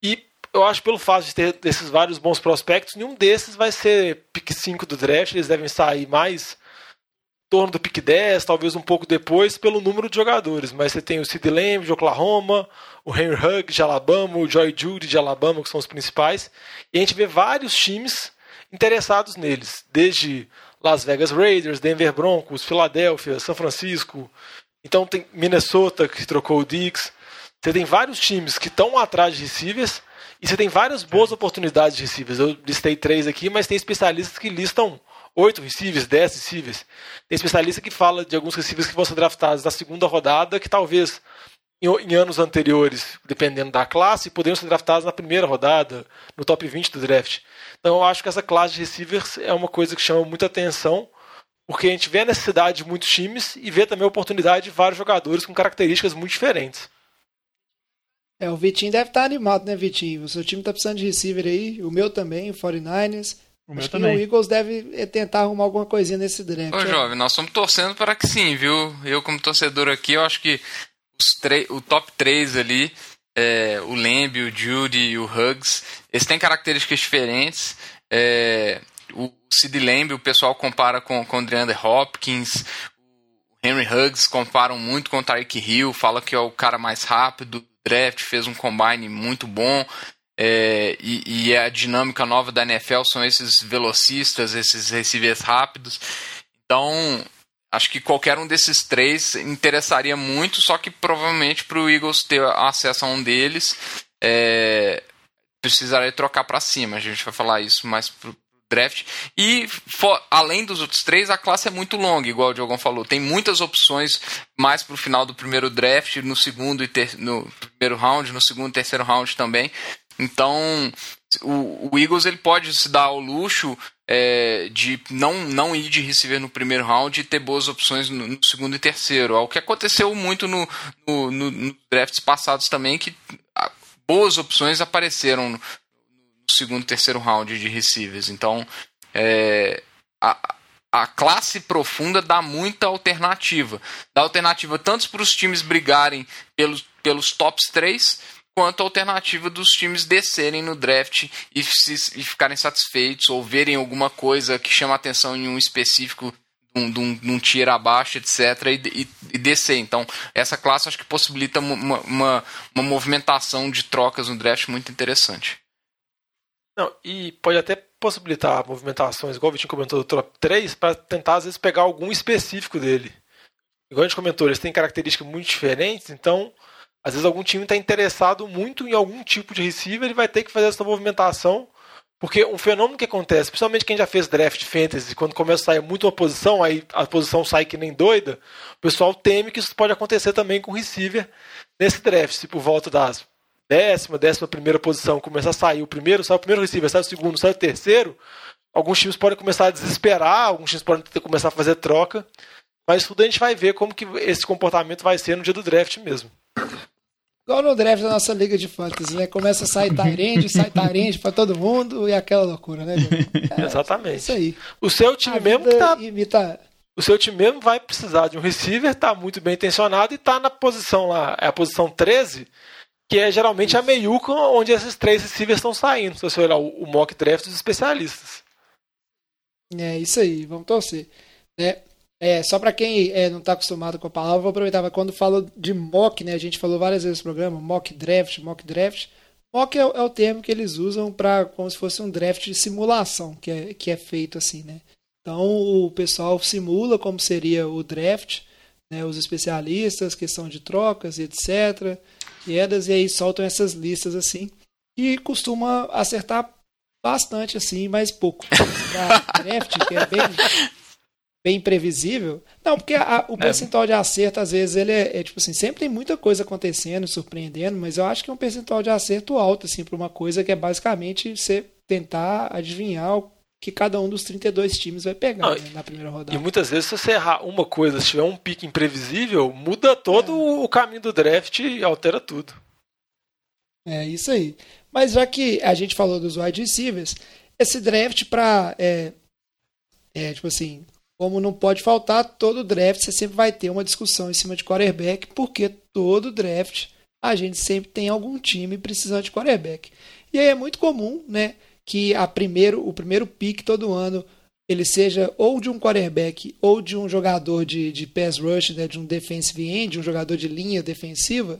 e eu acho pelo fato de ter desses vários bons prospectos, nenhum desses vai ser pick 5 do draft, eles devem sair mais torno do pick 10, talvez um pouco depois, pelo número de jogadores. Mas você tem o Sid Lamb de Oklahoma, o Henry Hugg de Alabama, o Joy Judy de Alabama, que são os principais. E a gente vê vários times interessados neles, desde Las Vegas Raiders, Denver Broncos, Filadélfia, São Francisco. Então tem Minnesota, que trocou o Dix. Você tem vários times que estão atrás de receivers e você tem várias boas oportunidades de receivers. Eu listei três aqui, mas tem especialistas que listam oito receivers, dez receivers. Tem especialista que fala de alguns receivers que vão ser draftados na segunda rodada, que talvez em, em anos anteriores, dependendo da classe, poderiam ser draftados na primeira rodada, no top 20 do draft. Então eu acho que essa classe de receivers é uma coisa que chama muita atenção, porque a gente vê a necessidade de muitos times e vê também a oportunidade de vários jogadores com características muito diferentes. É, o Vitinho deve estar animado, né, Vitinho? O seu time está precisando de receiver aí, o meu também, o 49ers. O Acho que o Eagles deve eh, tentar arrumar alguma coisinha nesse draft. Ô, é. jovem, nós estamos torcendo para que sim, viu? Eu, como torcedor aqui, eu acho que o top 3 ali, é, o Lamb, o Judy e o Huggs, eles têm características diferentes. É, o Sid Lamb, o pessoal compara com, com o DeAndre Hopkins. O Henry Huggs comparam muito com o Tyreek Hill, fala que é o cara mais rápido do draft, fez um combine muito bom. É, e, e, a dinâmica nova da NFL são esses velocistas, esses receivers rápidos. Então, acho que qualquer um desses três interessaria muito, só que provavelmente para o Eagles ter acesso a um deles, é, precisaria trocar para cima. A gente vai falar isso mais pro draft. E for, além dos outros três, a classe é muito longa, igual o Diogão falou. Tem muitas opções mais para o final do primeiro draft, no segundo e ter, no primeiro round, no segundo e terceiro round também. Então, o, o, Eagles ele pode se dar ao luxo é, de não, não ir de receiver no primeiro round e ter boas opções no, no segundo e terceiro. É o que aconteceu muito no, no, no drafts passados também, que boas opções apareceram no, segundo e terceiro round de receivers. Então, é, a, a classe profunda dá muita alternativa. Dá alternativa tanto para os times brigarem pelos, pelos tops 3 quanto a alternativa dos times descerem no draft e, se, e ficarem satisfeitos ou verem alguma coisa que chama atenção em um específico um, de, um, um tier abaixo, etc., e, e, e, descer. Então, essa classe acho que possibilita uma, uma, uma, movimentação de trocas no draft muito interessante. Não, e pode até possibilitar movimentações, igual o Vitinho comentou do top 3, para tentar, às vezes, pegar algum específico dele. Igual a gente comentou, eles têm características muito diferentes, então às vezes algum time está interessado muito em algum tipo de receiver, ele vai ter que fazer essa movimentação, porque um fenômeno que acontece, principalmente quem já fez draft fantasy, quando começa a sair muito uma posição, aí a posição sai que nem doida, o pessoal teme que isso pode acontecer também com o receiver nesse draft, se por volta das décima, décima primeira posição começar a sair o primeiro, sai o primeiro receiver, sai o segundo, sai o terceiro, alguns times podem começar a desesperar, alguns times podem ter, começar a fazer troca, mas tudo a gente vai ver como que esse comportamento vai ser no dia do draft mesmo. Igual no draft da nossa liga de fantasy, né? Começa a sair Tyrande, sai Tyrande pra todo mundo e aquela loucura, né? É, Exatamente. Isso aí. O seu time a mesmo que tá... Imita... O seu time mesmo vai precisar de um receiver, tá muito bem intencionado e tá na posição lá, é a posição 13, que é geralmente a meiuca onde esses três receivers estão saindo. Se você olhar o, o mock draft dos especialistas. É isso aí, vamos torcer. Né? É, só para quem é, não está acostumado com a palavra, vou aproveitar. Quando falo de mock, né, a gente falou várias vezes no programa, mock draft, mock draft. Mock é, é o termo que eles usam para como se fosse um draft de simulação, que é, que é feito assim, né? Então o pessoal simula como seria o draft, né, os especialistas, questão de trocas, etc. Quedas, e aí soltam essas listas assim. E costuma acertar bastante assim, mas pouco. Pra draft, que é bem, bem imprevisível. Não, porque a- o percentual de acerto, às vezes, ele é, é, tipo assim, sempre tem muita coisa acontecendo, surpreendendo, mas eu acho que é um percentual de acerto alto, assim, para uma coisa que é basicamente você tentar adivinhar o que cada um dos 32 times vai pegar Não, né, na primeira E rodada. muitas vezes, se você errar uma coisa, se tiver um pique imprevisível, muda todo o caminho do draft e altera tudo. É isso aí. Mas já que a gente falou dos wide receivers, esse draft para é, é, tipo assim, como não pode faltar todo draft, você sempre vai ter uma discussão em cima de quarterback, porque todo draft a gente sempre tem algum time precisando de quarterback. E aí é muito comum, né, que a primeiro, o primeiro pick todo ano ele seja ou de um quarterback ou de um jogador de, de pass rush, né, de um defensive end, um jogador de linha defensiva,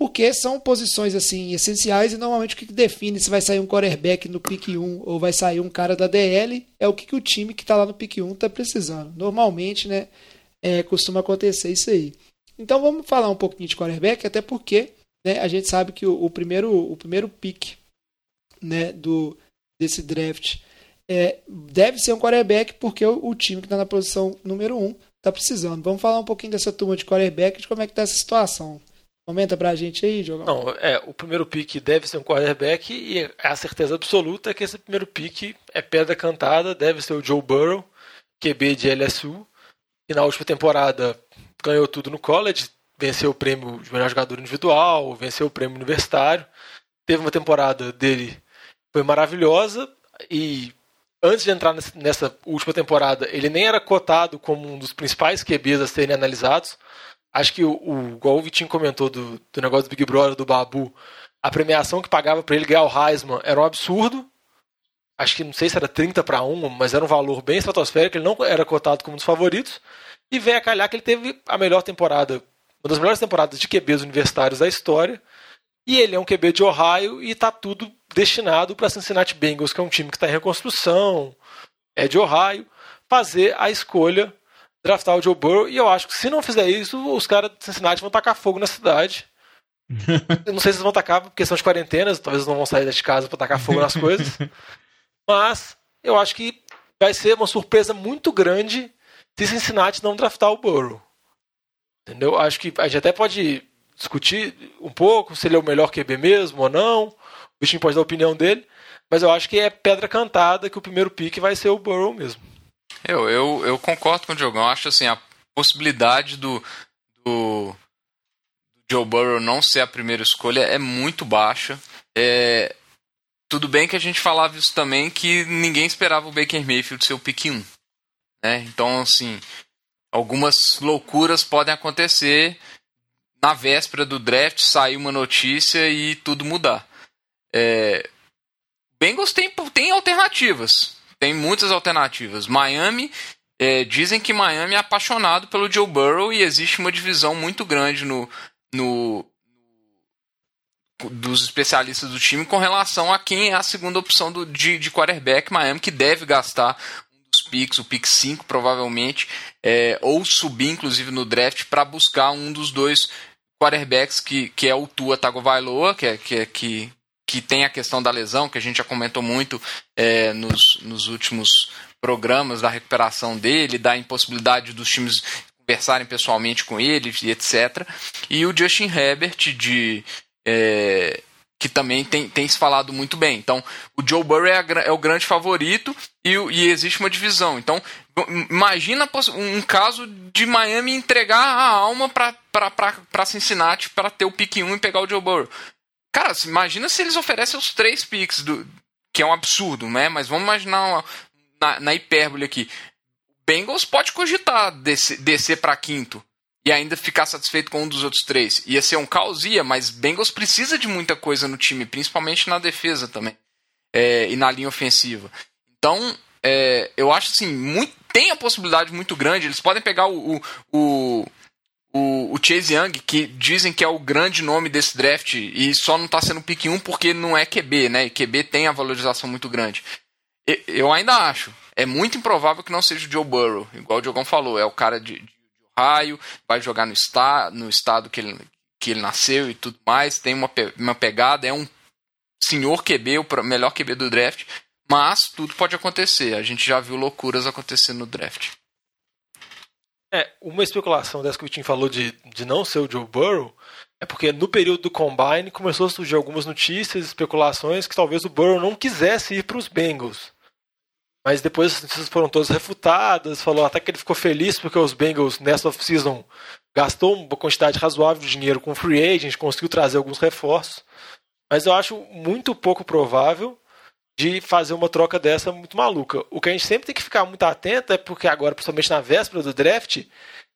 porque são posições assim essenciais e normalmente o que define se vai sair um quarterback no pick 1 ou vai sair um cara da DL é o que, que o time que está lá no pick 1 está precisando. Normalmente, né, é, costuma acontecer isso aí. Então vamos falar um pouquinho de quarterback, até porque né, a gente sabe que o, o primeiro o primeiro pick né, do desse draft é, deve ser um quarterback porque o, o time que está na posição número 1 está precisando. Vamos falar um pouquinho dessa turma de quarterback, de como é que está essa situação. Comenta pra gente aí, Diogão. Não, é, o primeiro pique deve ser um quarterback e a certeza absoluta é que esse primeiro pique é pedra cantada, deve ser o Joe Burrow, QB de LSU, que na última temporada ganhou tudo no college, venceu o prêmio de melhor jogador individual, venceu o prêmio universitário, teve uma temporada dele foi maravilhosa e antes de entrar nessa última temporada ele nem era cotado como um dos principais QBs a serem analisados. Acho que o, o igual o Vitinho comentou do, do negócio do Big Brother, do Babu, a premiação que pagava para ele ganhar o Heisman era um absurdo. Acho que não sei se era 30 para 1, mas era um valor bem estratosférico, ele não era cotado como um dos favoritos. E vem a calhar que ele teve a melhor temporada, uma das melhores temporadas de QBs universitários da história. E ele é um QB de Ohio e está tudo destinado para Cincinnati Bengals, que é um time que está em reconstrução, é de Ohio, fazer a escolha draftar o Joe Burrow. E eu acho que se não fizer isso, os caras de Cincinnati vão tacar fogo na cidade. Eu não sei se eles vão tacar por questão de quarentenas, talvez eles não vão sair de casa para tacar fogo nas coisas. Mas eu acho que vai ser uma surpresa muito grande se Cincinnati não draftar o Burrow. Entendeu? Acho que a gente até pode discutir um pouco se ele é o melhor QB mesmo ou não. O bichinho pode dar a opinião dele. Mas eu acho que é pedra cantada que o primeiro pick vai ser o Burrow mesmo. Eu, eu, eu concordo com o Diogão. Acho assim, a possibilidade do, do, do Joe Burrow não ser a primeira escolha é muito baixa. É, tudo bem que a gente falava isso também, que ninguém esperava o Baker Mayfield ser o pick 1. Né? Então, assim, algumas loucuras podem acontecer na véspera do draft, sair uma notícia e tudo mudar. É, Bengals tem, tem alternativas. Tem muitas alternativas. Miami, é, dizem que Miami é apaixonado pelo Joe Burrow e existe uma divisão muito grande no, no dos especialistas do time com relação a quem é a segunda opção do, de, de quarterback Miami, que deve gastar um dos picks, o pick 5 provavelmente, é, ou subir inclusive no draft para buscar um dos dois quarterbacks que, que é o Tua Tagovailoa, que é, que, é, que, que tem a questão da lesão, que a gente já comentou muito é, nos, nos últimos programas da recuperação dele, da impossibilidade dos times conversarem pessoalmente com ele etc. E o Justin Herbert, de, é, que também tem, tem se falado muito bem. Então, o Joe Burrow é, a, é o grande favorito e, e, existe uma divisão. Então, imagina um caso de Miami entregar a alma para Cincinnati para ter o pick 1 e pegar o Joe Burrow. Cara, imagina se eles oferecem os três picks, do, que é um absurdo, né? Mas vamos imaginar uma, na, na, hipérbole aqui. Bengals pode cogitar descer, descer para quinto e ainda ficar satisfeito com um dos outros três. Ia ser um caos, ia, mas Bengals precisa de muita coisa no time, principalmente na defesa também. É, e na linha ofensiva. Então, é, eu acho assim, muito, tem a possibilidade muito grande. Eles podem pegar o, o o, o, Chase Young, que dizem que é o grande nome desse draft, e só não está sendo pick 1 porque não é QB, né? E QB tem a valorização muito grande. E, eu ainda acho. É muito improvável que não seja o Joe Burrow, igual o Diogão falou. É o cara de, de Ohio, vai jogar no, esta, no estado que ele, que ele nasceu e tudo mais, tem uma, uma pegada, é um senhor QB, o melhor QB do draft, mas tudo pode acontecer. A gente já viu loucuras acontecendo no draft. É, uma especulação dessa que o Vitinho falou de, de não ser o Joe Burrow é porque no período do Combine começou a surgir algumas notícias, especulações que talvez o Burrow não quisesse ir para os Bengals. Mas depois as notícias foram todas refutadas, falou até que ele ficou feliz porque os Bengals nessa off-season gastou uma quantidade razoável de dinheiro com free agent, conseguiu trazer alguns reforços. Mas eu acho muito pouco provável de fazer uma troca dessa muito maluca. O que a gente sempre tem que ficar muito atento é porque agora, principalmente na véspera do draft,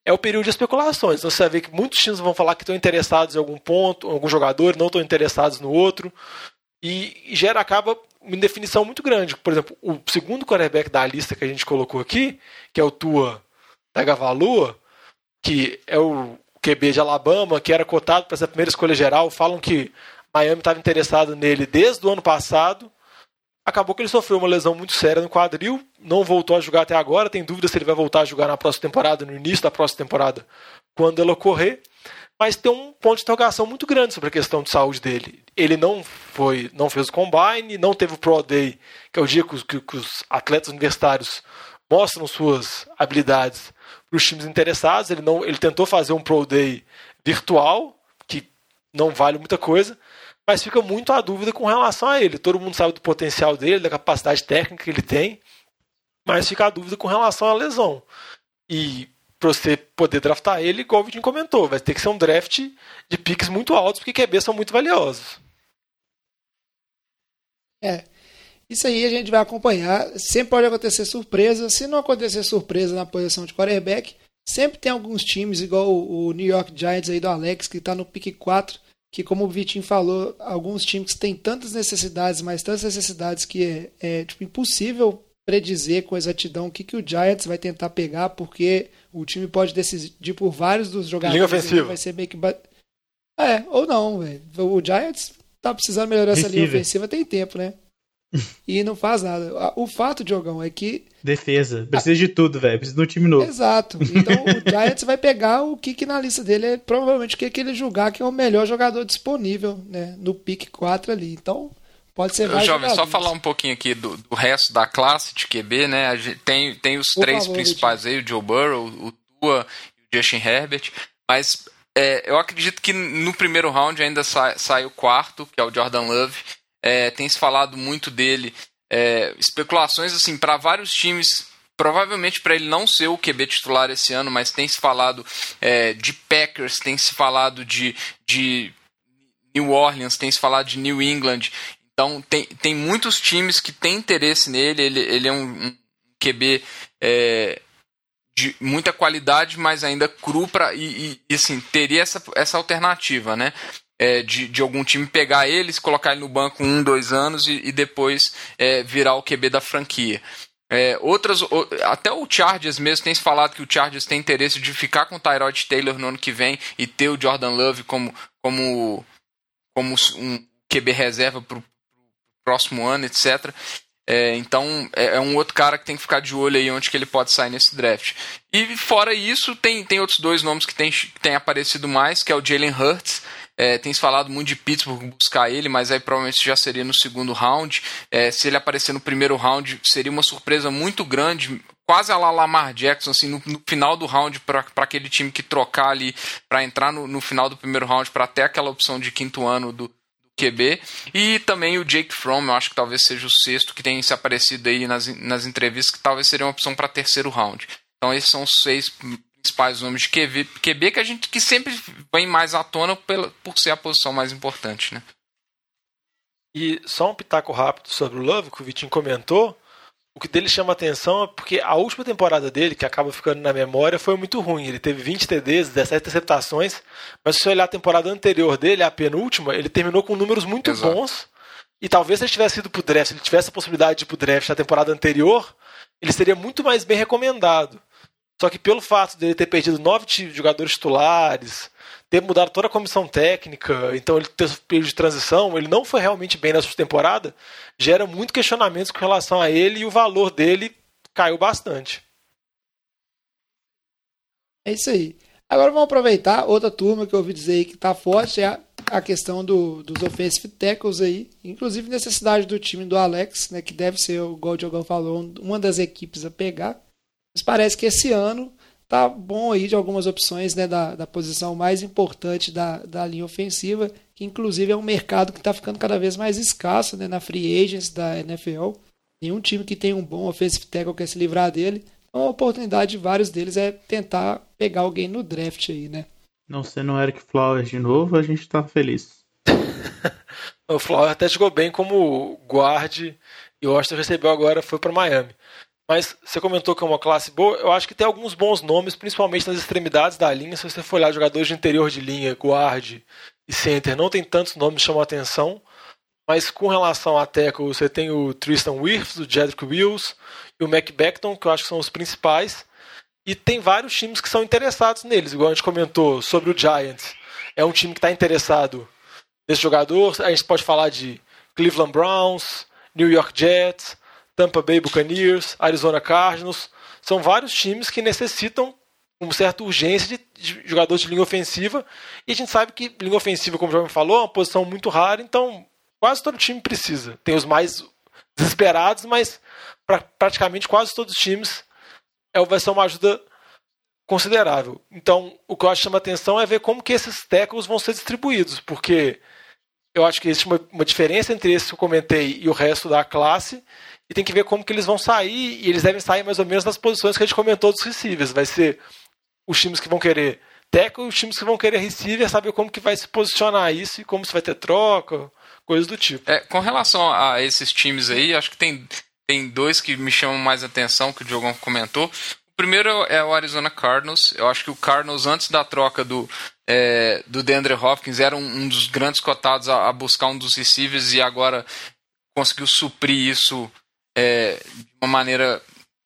é o período de especulações. Então você vai ver que muitos times vão falar que estão interessados em algum ponto, em algum jogador, não estão interessados no outro. E, gera, acaba uma indefinição muito grande. Por exemplo, o segundo quarterback da lista que a gente colocou aqui, que é o Tua Tagovailoa, que é o QB de Alabama, que era cotado para essa primeira escolha geral, falam que Miami estava interessado nele desde o ano passado. Acabou que ele sofreu uma lesão muito séria no quadril, não voltou a jogar até agora. Tem dúvida se ele vai voltar a jogar na próxima temporada, no início da próxima temporada, quando ela ocorrer. Mas tem um ponto de interrogação muito grande sobre a questão de saúde dele. Ele não foi, não fez o combine, não teve o Pro Day, que é o dia que os, que, que os atletas universitários mostram suas habilidades para os times interessados. Ele não, ele tentou fazer um Pro Day virtual, que não vale muita coisa mas fica muito a dúvida com relação a ele. Todo mundo sabe do potencial dele, da capacidade técnica que ele tem, mas fica a dúvida com relação à lesão. E para você poder draftar ele, igual o Vitinho comentou, vai ter que ser um draft de piques muito altos, porque QB são muito valiosos. É. Isso aí a gente vai acompanhar. Sempre pode acontecer surpresa. Se não acontecer surpresa na posição de quarterback, sempre tem alguns times, igual o New York Giants aí do Alex, que está no pique 4, que como o Vitinho falou, alguns times têm tantas necessidades, mas tantas necessidades que é, é tipo, impossível predizer com exatidão o que, que o Giants vai tentar pegar, porque o time pode decidir por vários dos jogadores. Linha ofensiva. Vai ser meio que. É, ou não, velho. O Giants tá precisando melhorar essa linha ofensiva tem tempo, né? e não faz nada. O fato, Diogão, é que. Defesa. Precisa de tudo, velho. Precisa de um time novo. Exato. Então o Giants vai pegar o que, que na lista dele é provavelmente o que, que ele julgar que é o melhor jogador disponível, né? No pick 4 ali. Então. Pode ser mais Jovem, só falar um pouquinho aqui do, do, resto da classe de QB, né? A gente tem, tem os Por três favor, principais aí, o Joe Burrow, o Tua e o Justin Herbert. Mas é, eu acredito que no primeiro round ainda sai, sai o quarto, que é o Jordan Love é, tem se falado muito dele. É, especulações assim para vários times provavelmente para ele não ser o QB titular esse ano, mas tem se falado é, de Packers, tem se falado de, de New Orleans, tem se falado de New England. Então tem, tem muitos times que têm interesse nele. Ele, ele é um, um QB é, de muita qualidade, mas ainda cru para e, e, assim teria essa, essa alternativa, né? É, de, de algum time pegar eles, colocar ele no banco um, dois anos e, e depois é, virar o QB da franquia. É, outras, até o Chargers mesmo tem se falado que o Chargers tem interesse de ficar com o Tyrod Taylor no ano que vem e ter o Jordan Love como, como, como um QB reserva para o próximo ano, etc. É, então é, é, um outro cara que tem que ficar de olho aí onde que ele pode sair nesse draft. E fora isso, tem, tem outros dois nomes que tem, tem aparecido mais, que é o Jalen Hurts, é, tem se falado muito de Pittsburgh buscar ele, mas aí provavelmente já seria no segundo round. É, se ele aparecer no primeiro round, seria uma surpresa muito grande, quase a la Lamar Jackson, assim, no, no final do round, para aquele time que trocar ali, para entrar no, no, final do primeiro round, para ter aquela opção de quinto ano do, do, QB. E também o Jake Fromm, eu acho que talvez seja o sexto que tem se aparecido aí nas, nas entrevistas, que talvez seria uma opção para terceiro round. Então esses são os seis principais nomes de QB, QB que a gente que sempre vem mais à tona pela, por ser a posição mais importante, né? E só um pitaco rápido sobre o Love, que o Vitinho comentou. O que dele chama atenção é porque a última temporada dele, que acaba ficando na memória, foi muito ruim. Ele teve 20 TDs, 17 interceptações, mas se você olhar a temporada anterior dele, a penúltima, ele terminou com números muito Exato. bons. E talvez se ele tivesse ido pro draft, se ele tivesse a possibilidade de ir pro draft na temporada anterior, ele seria muito mais bem recomendado. Só que pelo fato dele ter perdido nove jogadores titulares, ter mudado toda a comissão técnica, então ele ter período de transição, ele não foi realmente bem nessa temporada, gera muito questionamentos com relação a ele e o valor dele caiu bastante. É isso aí. Agora vamos aproveitar outra turma que eu ouvi dizer aí que tá forte, é a, a questão do, dos offensive tackles aí, inclusive necessidade do time do Alex, né, que deve ser, igual o Diogão falou, uma das equipes a pegar. Mas parece que esse ano tá bom aí de algumas opções né, da, da posição mais importante da, da linha ofensiva, que inclusive é um mercado que está ficando cada vez mais escasso né, na free agents da NFL. Nenhum time que tem um bom offensive tackle quer se livrar dele. Então a oportunidade de vários deles é tentar pegar alguém no draft aí, né? Não sendo o Eric Flowers de novo, a gente tá feliz. o Flowers até chegou bem como guarde e o Austin recebeu agora, foi para Miami. Mas você comentou que é uma classe boa. Eu acho que tem alguns bons nomes, principalmente nas extremidades da linha. Se você for olhar jogadores de interior de linha, guard e center, não tem tantos nomes que chamam a atenção. Mas com relação a tackle, você tem o Tristan Wirfs, o Jedrick Wills e o Mac Beckton, que eu acho que são os principais. E tem vários times que são interessados neles, igual a gente comentou sobre o Giants. É um time que está interessado nesse jogador. A gente pode falar de Cleveland Browns, New York Jets, Tampa Bay Buccaneers, Arizona Cardinals. São vários times que necessitam com certa urgência de, de jogadores de linha ofensiva. E a gente sabe que linha ofensiva, como o Jovem falou, é uma posição muito rara, então quase todo time precisa. Tem os mais desesperados, mas pra, praticamente quase todos os times é, vai ser uma ajuda considerável. Então, o que eu acho que chama atenção é ver como que esses tackles vão ser distribuídos, porque eu acho que existe uma, uma diferença entre esse que eu comentei e o resto da classe, e tem que ver como que eles vão sair, e eles devem sair mais ou menos nas posições que a gente comentou dos receivers. Vai ser os times que vão querer tackle os times que vão querer receiver, saber como que vai se posicionar isso e como se vai ter troca, coisas do tipo. É, com relação a esses times aí, acho que tem, tem dois que me chamam mais atenção, que o Diogão comentou. O primeiro é o Arizona Cardinals. Eu acho que o Cardinals, antes da troca do, é, do DeAndre Hopkins, era um, um dos grandes cotados a, a, buscar um dos receivers e agora conseguiu suprir isso é, de uma maneira,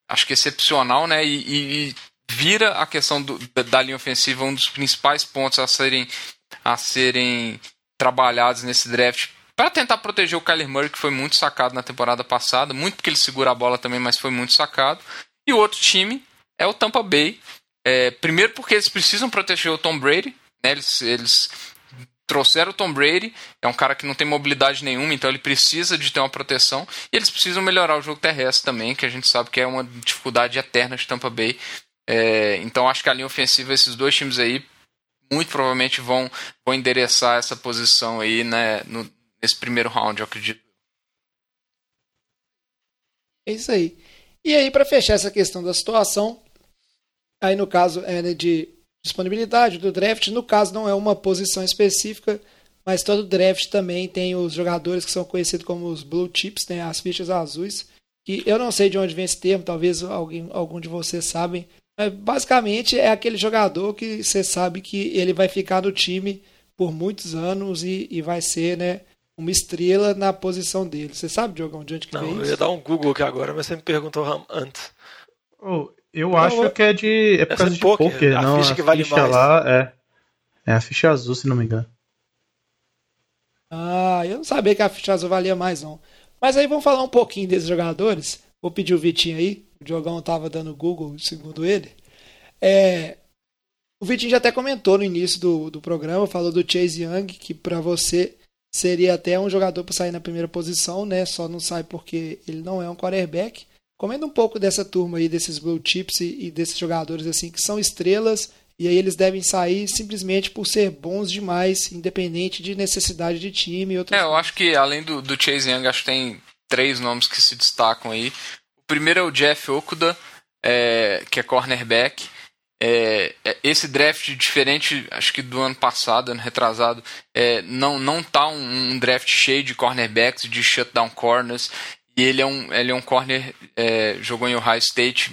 acho que excepcional, né? E, e, e vira a questão do, da linha ofensiva um dos principais pontos a serem, a serem trabalhados nesse draft para tentar proteger o Kyler Murray, que foi muito sacado na temporada passada, muito porque ele segura a bola também, mas foi muito sacado. E o outro time é o Tampa Bay. É, primeiro porque eles precisam proteger o Tom Brady, né? eles, eles trouxeram o Tom Brady, é um cara que não tem mobilidade nenhuma, então ele precisa de ter uma proteção. E eles precisam melhorar o jogo terrestre também, que a gente sabe que é uma dificuldade eterna de Tampa Bay. É, então acho que a linha ofensiva, esses dois times aí, muito provavelmente vão, vão endereçar essa posição aí né, no, nesse primeiro round, eu acredito. É isso aí. E aí, para fechar essa questão da situação, aí no caso é de disponibilidade do draft, no caso não é uma posição específica, mas todo draft também tem os jogadores que são conhecidos como os blue chips, né, as fichas azuis, que eu não sei de onde vem esse termo, talvez alguém, algum de vocês sabem, mas basicamente é aquele jogador que você sabe que ele vai ficar no time por muitos anos e, e vai ser, né, uma estrela na posição dele. Você sabe, Diogão, de onde que Não, vem eu isso? ia dar um Google aqui agora, mas você me perguntou antes. Oh, eu acho que é de. É por causa ser de poker, poker, a não. ficha que vale mais. lá é. É a ficha azul, se não me engano. Ah, eu não sabia que a ficha azul valia mais, não. Mas aí vamos falar um pouquinho desses jogadores. Vou pedir o Vitinho aí. O Diogão tava dando Google, segundo ele. É, o Vitinho já até comentou no início do, do programa, falou do Chase Young, que para você seria até um jogador para sair na primeira posição, né? Só não sai porque ele não é um quarterback. Comenta um pouco dessa turma aí, desses blue chips e, e desses jogadores assim que são estrelas e aí eles devem sair simplesmente por ser bons demais, independente de necessidade de time e É, eu acho que além do, do Chase Young, acho que tem três nomes que se destacam aí. O primeiro é o Jeff Okuda, é, que é cornerback. É, é, esse draft, diferente, acho que do ano passado, ano retrasado, é, não, não tá um, um draft cheio de cornerbacks, de shutdown corners. E ele é um, ele é um corner, é, jogou em Ohio State,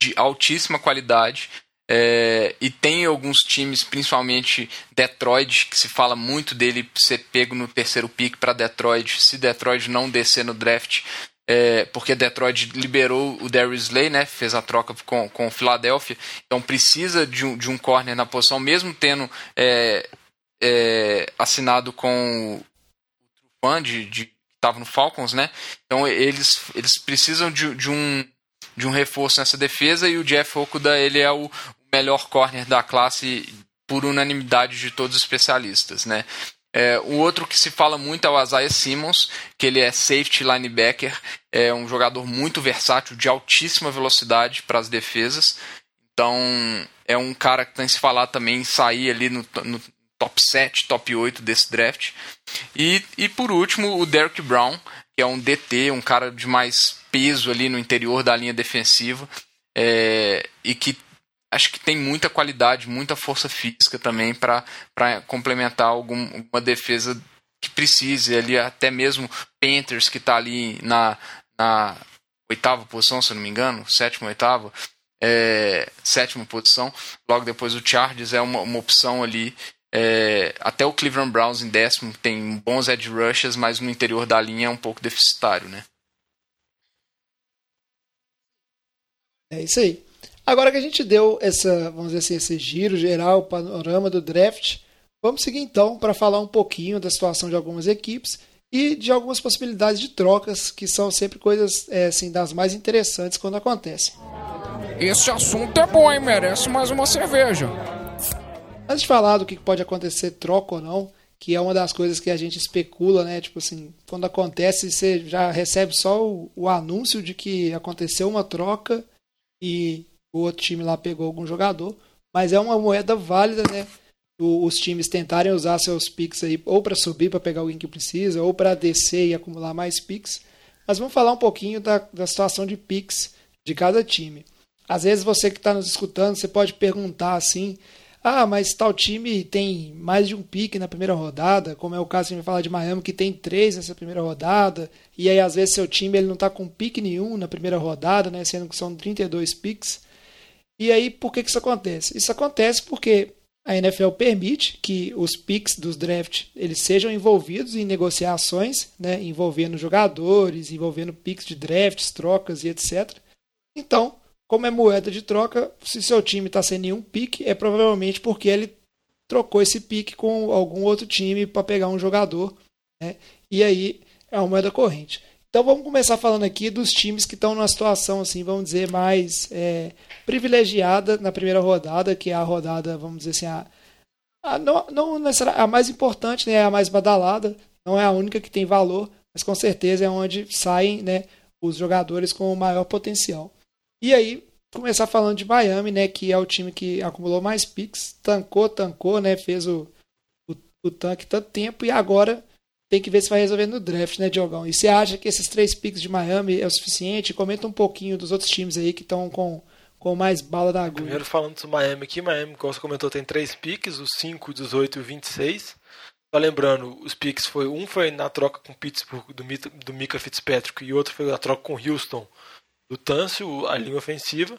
de altíssima qualidade. É, e tem alguns times, principalmente Detroit, que se fala muito dele ser pego no terceiro pick para Detroit, se Detroit não descer no draft, é, porque Detroit liberou o Darius Slay, né, fez a troca com, com o Philadelphia, então precisa de um, de um corner na posição, mesmo tendo é, é assinado com o Trufan, de, de, estava no Falcons, né, então eles, eles precisam de, de um de um reforço nessa defesa e o Jeff Okuda ele é o melhor corner da classe por unanimidade de todos os especialistas, né? É, o outro que se fala muito é o Isaiah Simmons, que ele é safety linebacker, é um jogador muito versátil, de altíssima velocidade para as defesas. Então, é um cara que tem se falar também sair ali no, no top 7, top 8 desse draft. E, e por último, o Derrick Brown, que é um DT, um cara de mais peso ali no interior da linha defensiva, é, e que acho que tem muita qualidade, muita força física também para complementar algum, alguma defesa que precise ali, até mesmo Panthers que está ali na, na oitava posição, se não me engano, sétima, oitava, é, sétima posição. Logo depois o Chargers é uma, uma opção ali. É, até o Cleveland Browns em décimo tem bons edge rushes, mas no interior da linha é um pouco deficitário, né? É isso aí. Agora que a gente deu essa, vamos dizer assim, esse giro geral, panorama do draft, vamos seguir então para falar um pouquinho da situação de algumas equipes e de algumas possibilidades de trocas, que são sempre coisas é, assim, das mais interessantes quando acontecem. Esse assunto é bom, hein? Merece mais uma cerveja. Antes de falar do que pode acontecer, troca ou não, que é uma das coisas que a gente especula, né? Tipo assim, quando acontece, você já recebe só o, o anúncio de que aconteceu uma troca e o outro time lá pegou algum jogador, mas é uma moeda válida, né? os times tentarem usar seus picks aí ou para subir para pegar alguém que precisa, ou para descer e acumular mais picks. Mas vamos falar um pouquinho da, da situação de picks de cada time. Às vezes você que está nos escutando, você pode perguntar assim: ah, mas tal time tem mais de um pique na primeira rodada, como é o caso que a gente falar de Miami, que tem três nessa primeira rodada, e aí às vezes seu time ele não está com pique nenhum na primeira rodada, né, sendo que são 32 piques. E aí, por que, que isso acontece? Isso acontece porque a NFL permite que os picks dos draft eles sejam envolvidos em negociações, né, envolvendo jogadores, envolvendo picks de drafts, trocas e etc. Então, como é moeda de troca, se seu time está sem nenhum pique, é provavelmente porque ele trocou esse pique com algum outro time para pegar um jogador, né? E aí é uma moeda corrente. Então vamos começar falando aqui dos times que estão numa situação assim, vamos dizer, mais é, privilegiada na primeira rodada, que é a rodada, vamos dizer assim, a, a não, não a mais importante, né, a mais badalada, não é a única que tem valor, mas com certeza é onde saem né, os jogadores com o maior potencial. E aí, começar falando de Miami, né, que é o time que acumulou mais picks, tancou, tancou, né, fez o, o, o tanque tanto tempo e agora tem que ver se vai resolver no draft, né, Diogão? E você acha que esses três picks de Miami é o suficiente? Comenta um pouquinho dos outros times aí que estão com, com mais bala da agulha. Primeiro falando do Miami aqui, Miami, como você comentou, tem três picks, os 5, 18 e o 26. Só lembrando, os picks foi um foi na troca com Pittsburgh do, do Mika Fitzpatrick e outro foi na troca com Houston do Tâncio, a linha ofensiva.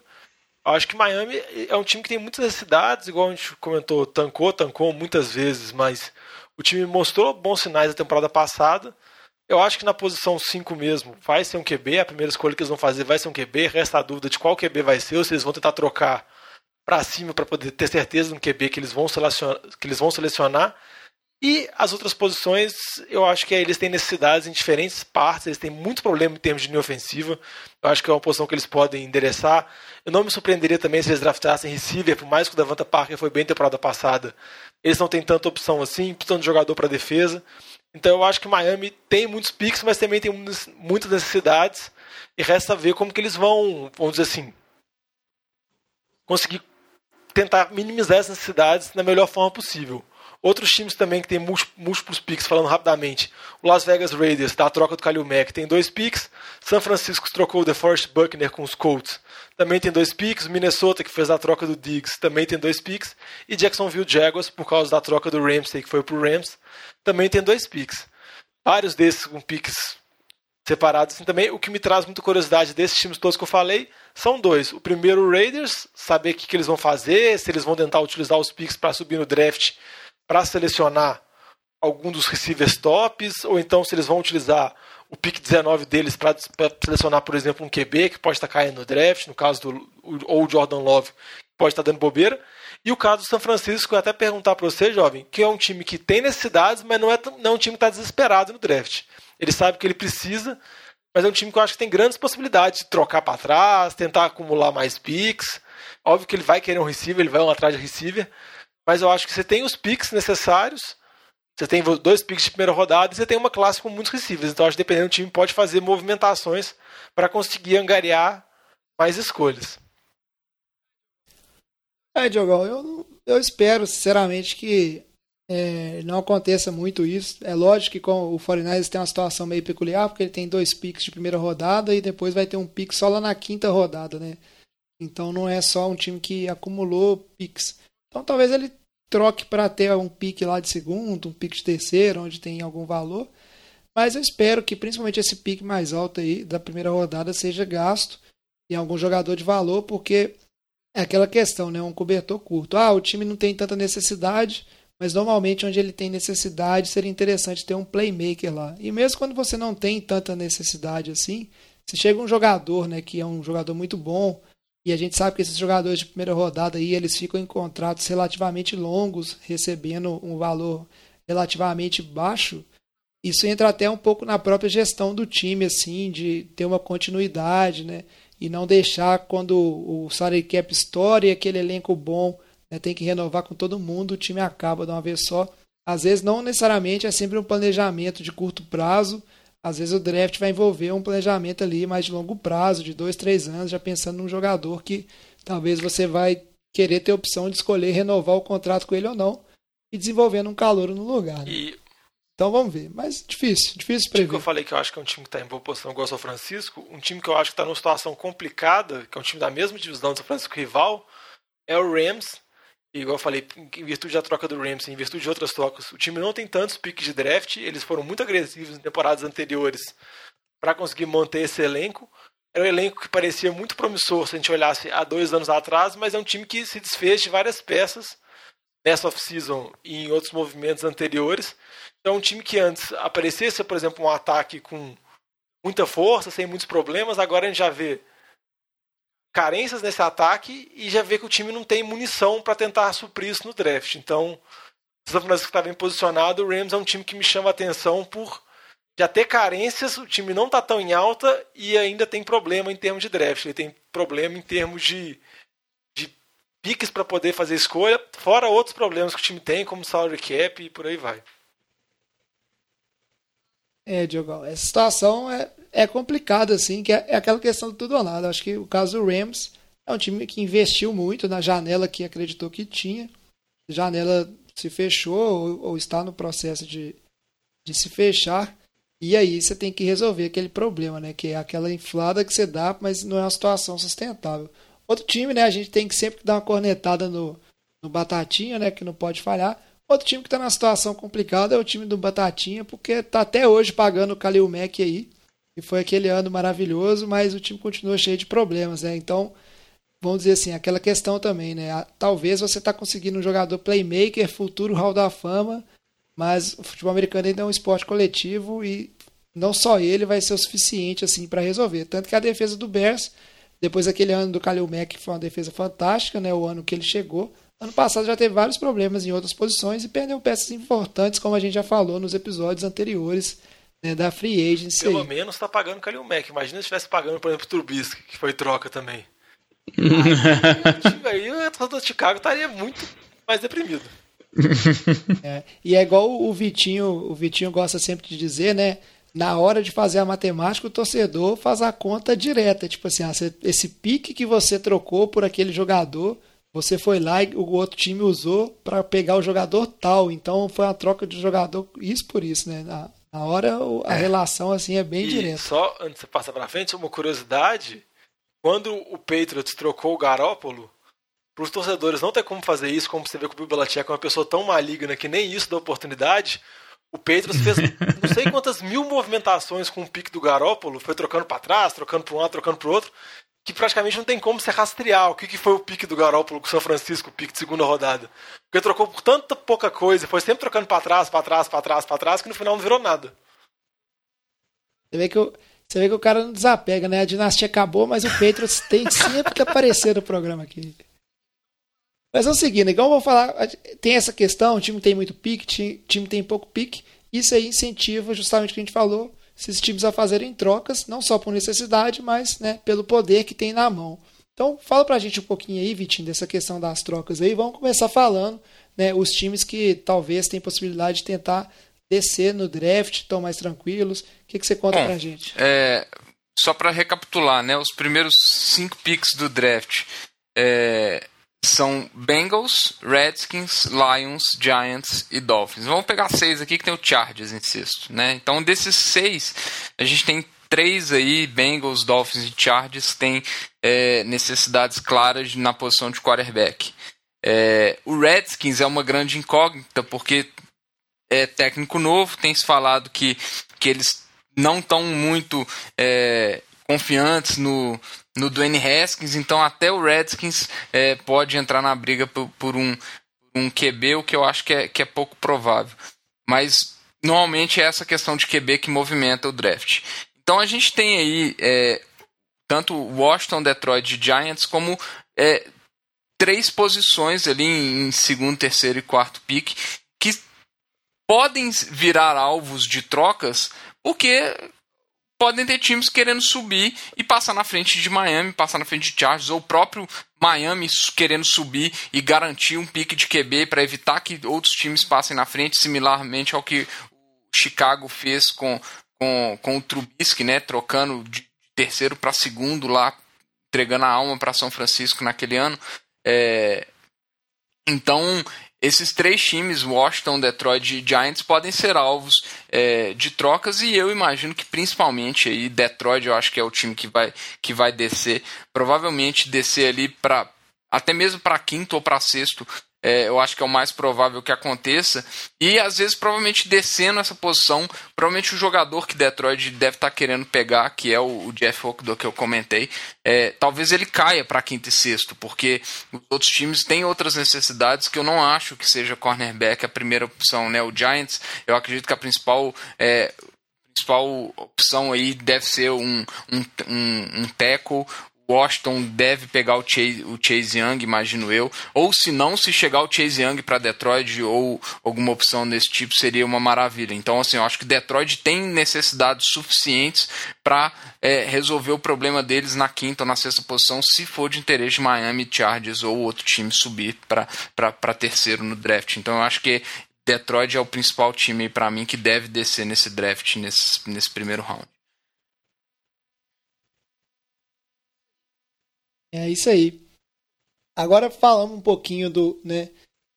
Acho que Miami é um time que tem muitas necessidades, igual a gente comentou, tancou, tancou muitas vezes, mas o time mostrou bons sinais da temporada passada. Eu acho que na posição 5 mesmo vai ser um QB. A primeira escolha que eles vão fazer vai ser um QB. Resta a dúvida de qual QB vai ser, ou se eles vão tentar trocar para cima para poder ter certeza do QB que eles vão selecionar. Que eles vão selecionar. E as outras posições, eu acho que eles têm necessidades em diferentes partes, eles têm muito problema em termos de linha ofensiva. Eu acho que é uma posição que eles podem endereçar. Eu não me surpreenderia também se eles draftassem receiver, por mais que o Davanta Parker foi bem temporada passada. Eles não têm tanta opção assim, precisam de jogador para defesa. Então eu acho que Miami tem muitos picks, mas também tem muitas necessidades. E resta ver como que eles vão, vamos dizer assim, conseguir tentar minimizar essas necessidades da melhor forma possível. Outros times também que tem múltiplos picks, falando rapidamente. O Las Vegas Raiders, da troca do Kalil Mack, tem dois picks. São Francisco trocou o DeForest Buckner com os Colts, também tem dois picks. Minnesota, que fez a troca do Diggs, também tem dois picks. E Jacksonville Jaguars, por causa da troca do Ramsey, que foi pro Rams, também tem dois picks. Vários desses com picks separados assim, também. O que me traz muita curiosidade desses times todos que eu falei são dois. O primeiro, o Raiders, saber o que, que eles vão fazer, se eles vão tentar utilizar os picks para subir no draft para selecionar algum dos receivers tops, ou então se eles vão utilizar o pick 19 deles para selecionar, por exemplo, um QB que pode estar caindo no draft, no caso do ou Jordan Love, que pode estar dando bobeira. E o caso do São Francisco, eu até perguntar para você, jovem, que é um time que tem necessidades, mas não é, não é um time que está desesperado no draft. Ele sabe que ele precisa, mas é um time que eu acho que tem grandes possibilidades de trocar para trás, tentar acumular mais picks. Óbvio que ele vai querer um receiver, ele vai um atrás de receiver, mas eu acho que você tem os picks necessários, Você tem dois picks de primeira rodada e você tem uma classe com muitos receivers. Então, acho que dependendo do time, pode fazer movimentações para conseguir angariar mais escolhas. É, Diogão, eu, eu espero, sinceramente, que é, não aconteça muito isso. É lógico que com o 49ers tem uma situação meio peculiar, porque ele tem dois picks de primeira rodada e depois vai ter um pick só lá na quinta rodada, né? Então não é só um time que acumulou picks. Então talvez ele troque para ter um pique lá de segundo, um pique de terceiro, onde tem algum valor. Mas eu espero que principalmente esse pique mais alto aí da primeira rodada seja gasto em algum jogador de valor, porque é aquela questão, né? Um cobertor curto. Ah, o time não tem tanta necessidade, mas normalmente onde ele tem necessidade seria interessante ter um playmaker lá. E mesmo quando você não tem tanta necessidade assim, se chega um jogador, né, que é um jogador muito bom, e a gente sabe que esses jogadores de primeira rodada aí, eles ficam em contratos relativamente longos, recebendo um valor relativamente baixo. Isso entra até um pouco na própria gestão do time, assim, de ter uma continuidade, né? E não deixar quando o salary cap estoura e aquele elenco bom né, tem que renovar com todo mundo, o time acaba de uma vez só. Às vezes não necessariamente é sempre um planejamento de curto prazo, às vezes o draft vai envolver um planejamento ali mais de longo prazo, de dois, três anos, já pensando num jogador que talvez você vai querer ter a opção de escolher renovar o contrato com ele ou não e desenvolvendo um calor no lugar. Né? E... Então vamos ver. Mas difícil, difícil prever. O que eu falei que eu acho que é um time que está em boa posição igual ao São Francisco, um time que eu acho que está numa situação complicada, que é um time da mesma divisão do São Francisco rival, é o Rams, igual eu falei, em virtude da troca do Ramsey, em virtude de outras trocas, o time não tem tantos piques de draft, eles foram muito agressivos em temporadas anteriores para conseguir manter esse elenco. Era um elenco que parecia muito promissor se a gente olhasse há dois anos atrás, mas é um time que se desfez de várias peças nessa off-season e em outros movimentos anteriores. Então, um time que antes aparecesse, por exemplo, um ataque com muita força, sem muitos problemas, agora a gente já vê carências nesse ataque e já vê que o time não tem munição para tentar suprir isso no draft. Então, São Francisco está bem posicionado, o Rams é um time que me chama a atenção por já ter carências, o time não está tão em alta e ainda tem problema em termos de draft. Ele tem problema em termos de, de piques para poder fazer escolha, fora outros problemas que o time tem, como salary cap e por aí vai. É, Diogo, essa situação é, é complicada, assim, que é, é, aquela questão do tudo ou nada. Acho que o caso do Rams é um time que investiu muito na janela que acreditou que tinha. Janela se fechou ou, ou está no processo de, de se fechar. E aí você tem que resolver aquele problema, né? Que é aquela inflada que você dá, mas não é uma situação sustentável. Outro time, né? A gente tem que sempre dar uma cornetada no, no Batatinha, né? Que não pode falhar. Outro time que está numa situação complicada é o time do Batatinha, porque está até hoje pagando o Kalil Mack aí. E foi aquele ano maravilhoso, mas o time continua cheio de problemas, né? Então, vamos dizer assim, aquela questão também, né? Talvez você está conseguindo um jogador playmaker, futuro Hall da Fama, mas o futebol americano ainda é um esporte coletivo e não só ele vai ser o suficiente assim para resolver. Tanto que a defesa do Bears, depois daquele ano do Kalil Mack, foi uma defesa fantástica, né? O ano que ele chegou, Ano passado já teve vários problemas em outras posições e perdeu peças importantes, como a gente já falou nos episódios anteriores né, da Free Agency. Pelo menos está pagando o Kalil Mack. Imagina se estivesse pagando, por exemplo, o Trubisky, que foi troca também. aí, aí o do Chicago estaria muito mais deprimido. É, e é igual o Vitinho, o Vitinho gosta sempre de dizer, né? Na hora de fazer a matemática, o torcedor faz a conta direta. Tipo assim, ah, esse pique que você trocou por aquele jogador, você foi lá e o outro time usou para pegar o jogador tal. Então foi uma troca de jogador, isso por isso, né? Na, hora a é. relação assim é bem e direta. Só antes de você passar para frente, uma curiosidade: quando o Patriots trocou o Garópolo, para os torcedores não ter como fazer isso, como você vê que o Bill Belichick é uma pessoa tão maligna que nem isso dá oportunidade. O Patriots fez não sei quantas mil movimentações com o pique do Garópolo, foi trocando para trás, trocando para um lado, trocando para o outro que praticamente não tem como se rastrear o que, que foi o pique do Garópolo com o São Francisco, o pique de segunda rodada. Porque trocou por tanta pouca coisa, foi sempre trocando para trás, para trás, para trás, para trás, que no final não virou nada. Você vê, que o, você vê que o cara não desapega, né? A dinastia acabou, mas o Patriots tem sempre que aparecer no programa aqui. Mas é o seguinte, igual eu vou falar, tem essa questão, o time tem muito pique, time tem pouco pique, isso aí incentiva justamente o que a gente falou, esses times a fazerem trocas, não só por necessidade, mas né, pelo poder que tem na mão. Então, fala pra gente um pouquinho aí, Vitinho, dessa questão das trocas aí. Vamos começar falando né, os times que talvez tenham possibilidade de tentar descer no draft, estão mais tranquilos. O que, que você conta Bom, pra gente? É, só para recapitular, né? Os primeiros cinco picks do draft é, são Bengals, Redskins, Lions, Giants e Dolphins. Vamos pegar seis aqui que tem o Chargers em sexto, né? Então desses seis a gente tem três aí, Bengals, Dolphins e Chargers, tem é, necessidades claras na posição de quarterback. É, o Redskins é uma grande incógnita porque é técnico novo, tem se falado que, que eles não estão muito é, confiantes no, no Dwayne Haskins, então até o Redskins é, pode entrar na briga por, por, um, um QB, o que eu acho que é, que é pouco provável. Mas normalmente é essa questão de QB que movimenta o draft. Então a gente tem aí é, tanto Washington, Detroit e Giants como é, três posições ali em segundo, terceiro e quarto pick que podem virar alvos de trocas porque podem ter times querendo subir e passar na frente de Miami, passar na frente de Chargers, ou o próprio Miami querendo subir e garantir um pique de QB para evitar que outros times passem na frente, similarmente ao que o Chicago fez com, com, com o Trubisky, né, trocando de terceiro para segundo lá, entregando a alma para São Francisco naquele ano. É, então, esses três times, Washington, Detroit e Giants, podem ser alvos é, de trocas e eu imagino que principalmente aí Detroit, eu acho que é o time que vai, que vai descer, provavelmente descer ali para até mesmo para quinto ou para sexto é, eu acho que é o mais provável que aconteça. E às vezes, provavelmente descendo essa posição, provavelmente o jogador que Detroit deve estar tá querendo pegar, que é o, Jeff Okudo que eu comentei, é, talvez ele caia para quinto e sexto, porque os outros times têm outras necessidades que eu não acho que seja cornerback a primeira opção. Né? O Giants, eu acredito que a principal. É, principal opção aí deve ser um, um, um, um tackle Washington deve pegar o Chase, o Chase Young, imagino eu. Ou se não, se chegar o Chase Young para Detroit ou alguma opção desse tipo, seria uma maravilha. Então, assim, eu acho que Detroit tem necessidades suficientes para é, resolver o problema deles na quinta ou na sexta posição, se for de interesse de Miami Chargers ou outro time subir para terceiro no draft. Então, eu acho que Detroit é o principal time para mim que deve descer nesse draft, nesse, nesse primeiro round. É isso aí. Agora falamos um pouquinho do, né,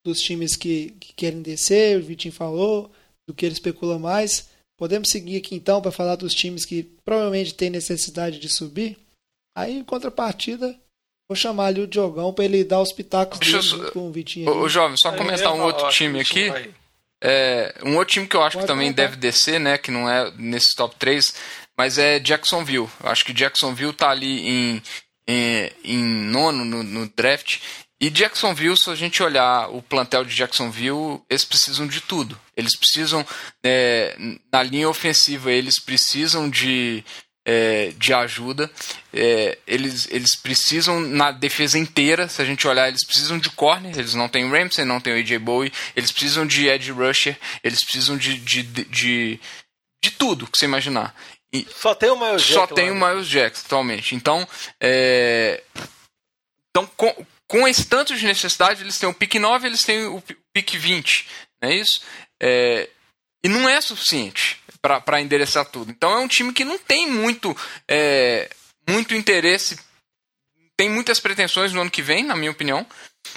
dos times que, que querem descer, o Vitinho falou, do que ele especula mais. Podemos seguir aqui então para falar dos times que provavelmente têm necessidade de subir. Aí, em contrapartida, vou chamar ali o Diogão para ele dar os pitacos dele eu, com o Vitinho. Ô, jovem, só comentar um outro time aqui. É, um outro time que eu acho Pode que também contar. deve descer, né? Que não é nesse top 3, mas é Jacksonville. Eu acho que Jacksonville tá ali em em, em nono no, no, draft. E Jacksonville, se a gente olhar o plantel de Jacksonville, eles precisam de tudo. Eles precisam, é, na linha ofensiva, eles precisam de, é, de ajuda. É, eles, eles precisam na defesa inteira, se a gente olhar, eles precisam de corner, eles não têm Ramsey, não têm AJ Bowie, eles precisam de edge rusher, eles precisam de, de, de, de, de tudo que você imaginar. E só tem o Miles Jack. Só tem o Miles Jack, atualmente. Então, é... então com, com esse tanto de necessidade, eles têm o pick 9 eles têm o pick 20. Não é isso? É... E não é suficiente para endereçar tudo. Então é um time que não tem muito, é... muito interesse, tem muitas pretensões no ano que vem, na minha opinião.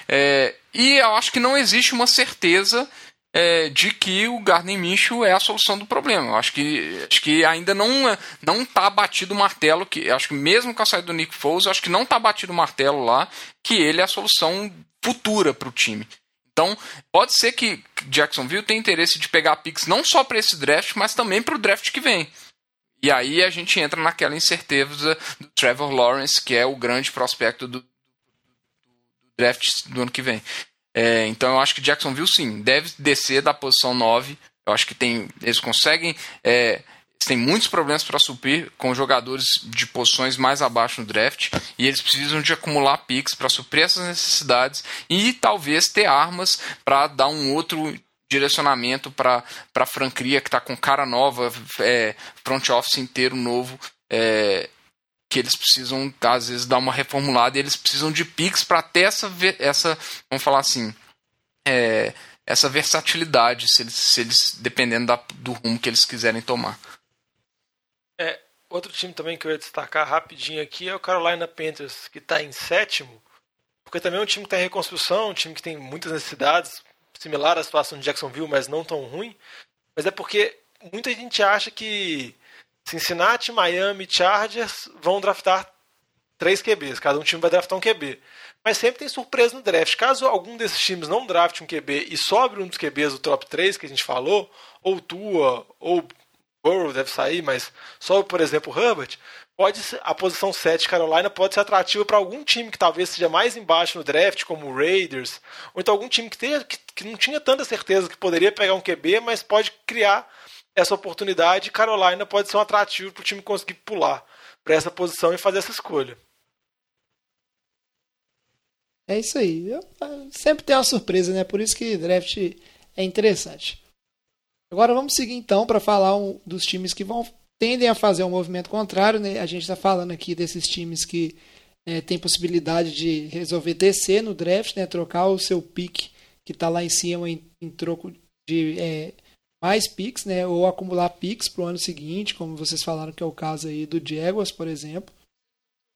É... E eu acho que não existe uma certeza é, de que o Gardner Minshew é a solução do problema. Eu acho que, acho que ainda não não está batido o martelo, que acho que mesmo com a saída do Nick Foles, acho que não está batido o martelo lá que ele é a solução futura para o time. Então, pode ser que Jacksonville tenha interesse de pegar picks não só para esse draft, mas também para o draft que vem. E aí a gente entra naquela incerteza do Trevor Lawrence, que é o grande prospecto do, do draft do ano que vem. É, então eu acho que Jacksonville sim, deve descer da posição 9. Eu acho que tem, eles conseguem. É, tem muitos problemas para suprir com jogadores de posições mais abaixo no draft e eles precisam de acumular picks para suprir essas necessidades e talvez ter armas para dar um outro direcionamento para a franquia que está com cara nova, é, front office inteiro novo. É, que eles precisam, às vezes, dar uma reformulada e eles precisam de Pix para ter essa, essa, vamos falar assim, é, essa versatilidade, se eles, se eles dependendo da, do rumo que eles quiserem tomar. É, outro time também que eu ia destacar rapidinho aqui é o Carolina Panthers, que está em sétimo, porque também é um time que está em reconstrução, um time que tem muitas necessidades, similar à situação de Jacksonville, mas não tão ruim. Mas é porque muita gente acha que Cincinnati, Miami, Chargers vão draftar três QBs, cada um time vai draftar um QB. Mas sempre tem surpresa no draft. Caso algum desses times não drafte um QB e sobre um dos QBs do top 3 que a gente falou, ou Tua, ou Burrow deve sair, mas só, por exemplo, Herbert, pode a posição 7 Carolina pode ser atrativa para algum time que talvez seja mais embaixo no draft, como o Raiders, ou então algum time que, tenha, que, que não tinha tanta certeza que poderia pegar um QB, mas pode criar essa oportunidade. Carolina pode ser um atrativo para o time conseguir pular para essa posição e fazer essa escolha. É isso aí. Eu, sempre tem uma surpresa, né? Por isso que draft é interessante. Agora vamos seguir então para falar um, dos times que vão tendem a fazer um movimento contrário. Né? A gente está falando aqui desses times que é, tem possibilidade de resolver descer no draft, né? trocar o seu pique que está lá em cima em, em troco de é, mais picks, né? ou acumular picks para o ano seguinte, como vocês falaram que é o caso aí do Jaguars, por exemplo.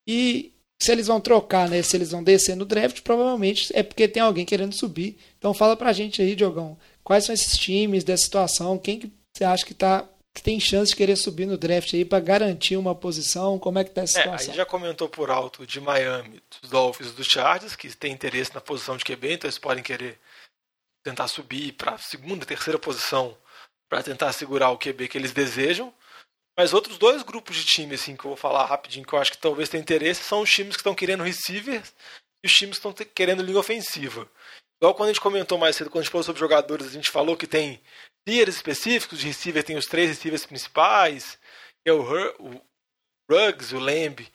E se eles vão trocar, né? Se eles vão descer no draft, provavelmente é porque tem alguém querendo subir. Então fala pra gente aí, Diogão, quais são esses times dessa situação? Quem que você acha que tá que tem chance de querer subir no draft aí para garantir uma posição? Como é que tá essa situação? É, aí já comentou por alto de Miami, dos Dolphins, dos Chargers, que tem interesse na posição de QB, então eles podem querer tentar subir para segunda, terceira posição para tentar segurar o QB que eles desejam. Mas outros dois grupos de time, assim, que eu vou falar rapidinho, que eu acho que talvez tenha interesse, são os times que estão querendo receiver e os times que estão querendo linha ofensiva. Igual quando a gente comentou mais cedo, quando a gente falou sobre jogadores, a gente falou que tem tiers específicos de receiver, tem os três receivers principais, que é o, Her, o Ruggs, o Lamb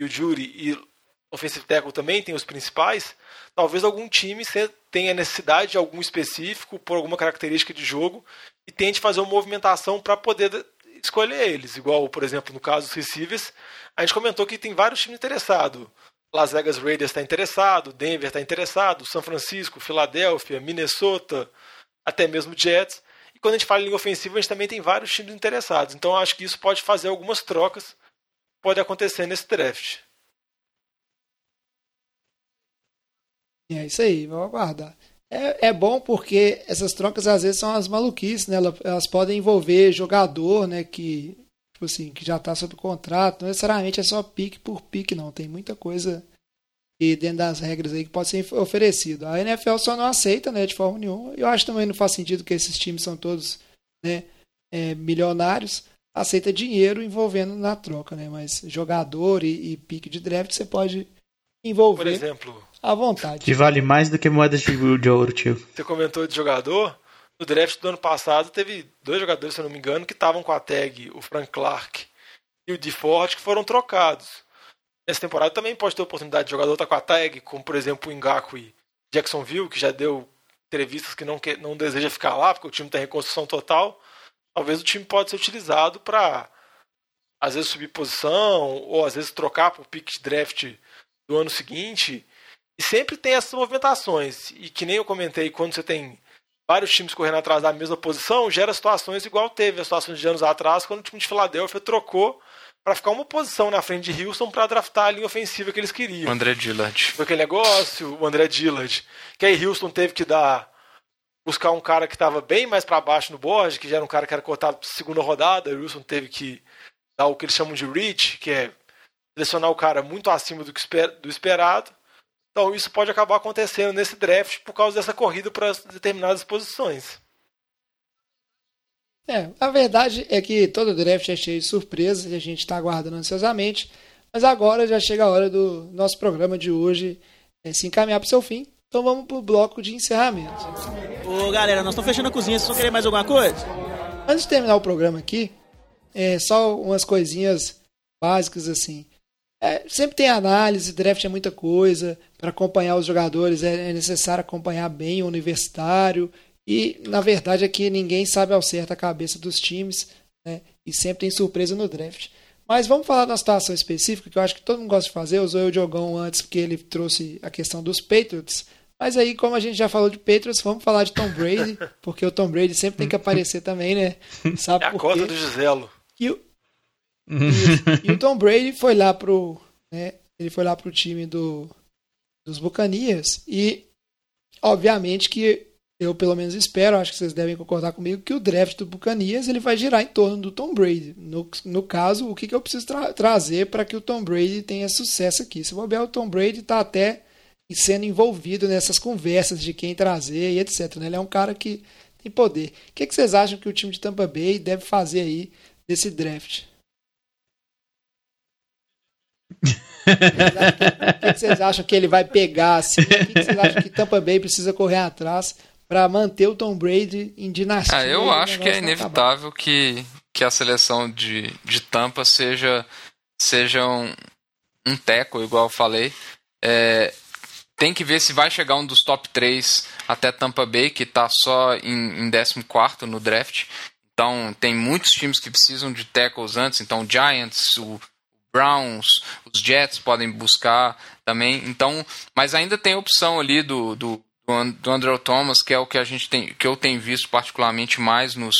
e o Jury, e offensive tackle também tem os principais. Talvez algum time tenha necessidade de algum específico, por alguma característica de jogo, e tente fazer uma movimentação para poder escolher eles. Igual, por exemplo, no caso dos receivers, a gente comentou que tem vários times interessados. Las Vegas Raiders está interessado, Denver está interessado, São Francisco, Filadélfia, Minnesota, até mesmo Jets. E quando a gente fala em linha ofensiva, a gente também tem vários times interessados. Então acho que isso pode fazer algumas trocas, pode acontecer nesse draft. É isso aí, vamos aguardar. É, é bom porque essas trocas às vezes são as maluquices, né? Elas, podem envolver jogador, né? Que, tipo assim, que já está sob contrato. Não necessariamente é só pique por pique, não. Tem muita coisa e dentro das regras aí que pode ser oferecido. A NFL só não aceita, né, de forma nenhuma. Eu acho também não faz sentido que esses times são todos, né, é, milionários. Aceita dinheiro envolvendo na troca, né? Mas jogador e, e pique de draft você pode envolver. Por exemplo, à vontade. Que vale mais do que moedas de, de ouro, tio. Você comentou de jogador. No draft do ano passado, teve dois jogadores, se eu não me engano, que estavam com a tag, o Frank Clark e o DeFord, que foram trocados. Nessa temporada também pode ter oportunidade de jogador estar tá com a tag, como por exemplo o Ngaku e Jacksonville, que já deu entrevistas que não, que, não deseja ficar lá, porque o time está em reconstrução total. Talvez o time pode ser utilizado para, às vezes, subir posição, ou às vezes trocar para o pick de draft do ano seguinte. E sempre tem essas movimentações. E que nem eu comentei, quando você tem vários times correndo atrás da mesma posição, gera situações igual teve as situações de anos atrás, quando o time de Filadélfia trocou para ficar uma posição na frente de Houston para draftar a linha ofensiva que eles queriam. O André Dillard. Foi aquele negócio, o André Dillard. Que aí Houston teve que dar buscar um cara que estava bem mais para baixo no board, que já era um cara que era cotado para segunda rodada. O Houston teve que dar o que eles chamam de reach, que é selecionar o cara muito acima do, que esper do esperado. Então isso pode acabar acontecendo nesse draft por causa dessa corrida para determinadas posições. É, a verdade é que todo draft é cheio de surpresas e a gente está aguardando ansiosamente. Mas agora já chega a hora do nosso programa de hoje é, se encaminhar para o seu fim. Então vamos para o bloco de encerramento. Ô galera, nós estamos fechando a cozinha, vocês vão querer mais alguma coisa? Antes de terminar o programa aqui, é, só umas coisinhas básicas assim. É, sempre tem análise, draft é muita coisa. Para acompanhar os jogadores é, é necessário acompanhar bem o universitário e, na verdade, aqui ninguém sabe ao certo a cabeça dos times, né? E sempre tem surpresa no draft. Mas vamos falar de uma situação específica que eu acho que todo mundo gosta de fazer. Usou o Diogão antes porque ele trouxe a questão dos Patriots Mas aí, como a gente já falou de Patriots, vamos falar de Tom Brady, porque o Tom Brady sempre tem que aparecer também, né? Sabe É a por cota quê? do Giselo. E o, Isso. e o Tom Brady foi lá pro, né, ele foi lá pro time do, dos Buccaneers e obviamente que eu pelo menos espero, acho que vocês devem concordar comigo que o draft do Buccaneers ele vai girar em torno do Tom Brady. No, no caso, o que, que eu preciso tra- trazer para que o Tom Brady tenha sucesso aqui? Se bobear, o Tom Brady está até sendo envolvido nessas conversas de quem trazer e etc. né? Ele é um cara que tem poder. O que, que vocês acham que o time de Tampa Bay deve fazer aí desse draft? O que, vocês acham que ele vai pegar assim? O que, vocês acham que Tampa Bay precisa correr atrás para manter o Tom Brady em dinastia? Ah, eu acho que é acabar? inevitável que, que a seleção de, de Tampa seja, seja um, um teco, igual eu falei. É, tem que ver se vai chegar um dos top 3 até Tampa Bay, que está só em, em 14 no draft. Então, tem muitos times que precisam de tackles antes. Então, o Giants, o Browns, os Jets podem buscar também. Então, mas ainda tem a opção ali do, do, do And- do Andrew Thomas, que é o que a gente tem, que eu tenho visto particularmente mais nos,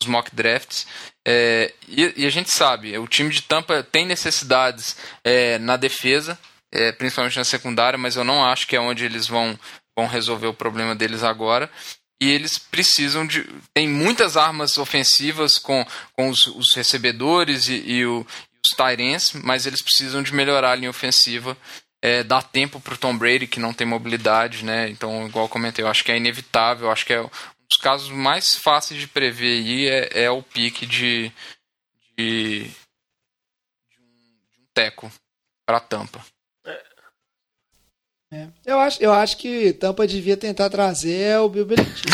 nos mock drafts. É, e, e a gente sabe, o time de Tampa tem necessidades é, na defesa, é, principalmente na secundária, mas eu não acho que é onde eles vão, vão resolver o problema deles agora. E eles precisam de. Tem muitas armas ofensivas com, com os, os recebedores e, e o, Tyrants, mas eles precisam de melhorar a linha ofensiva. É, dar tempo para o Tom Brady, que não tem mobilidade, né? Então, igual eu comentei, eu acho que é inevitável. Acho que é um dos casos mais fáceis de prever aí é, é o pique de, de, de um, de um teco para Tampa. É. Eu, acho, eu acho que Tampa devia tentar trazer o Bill Belichick.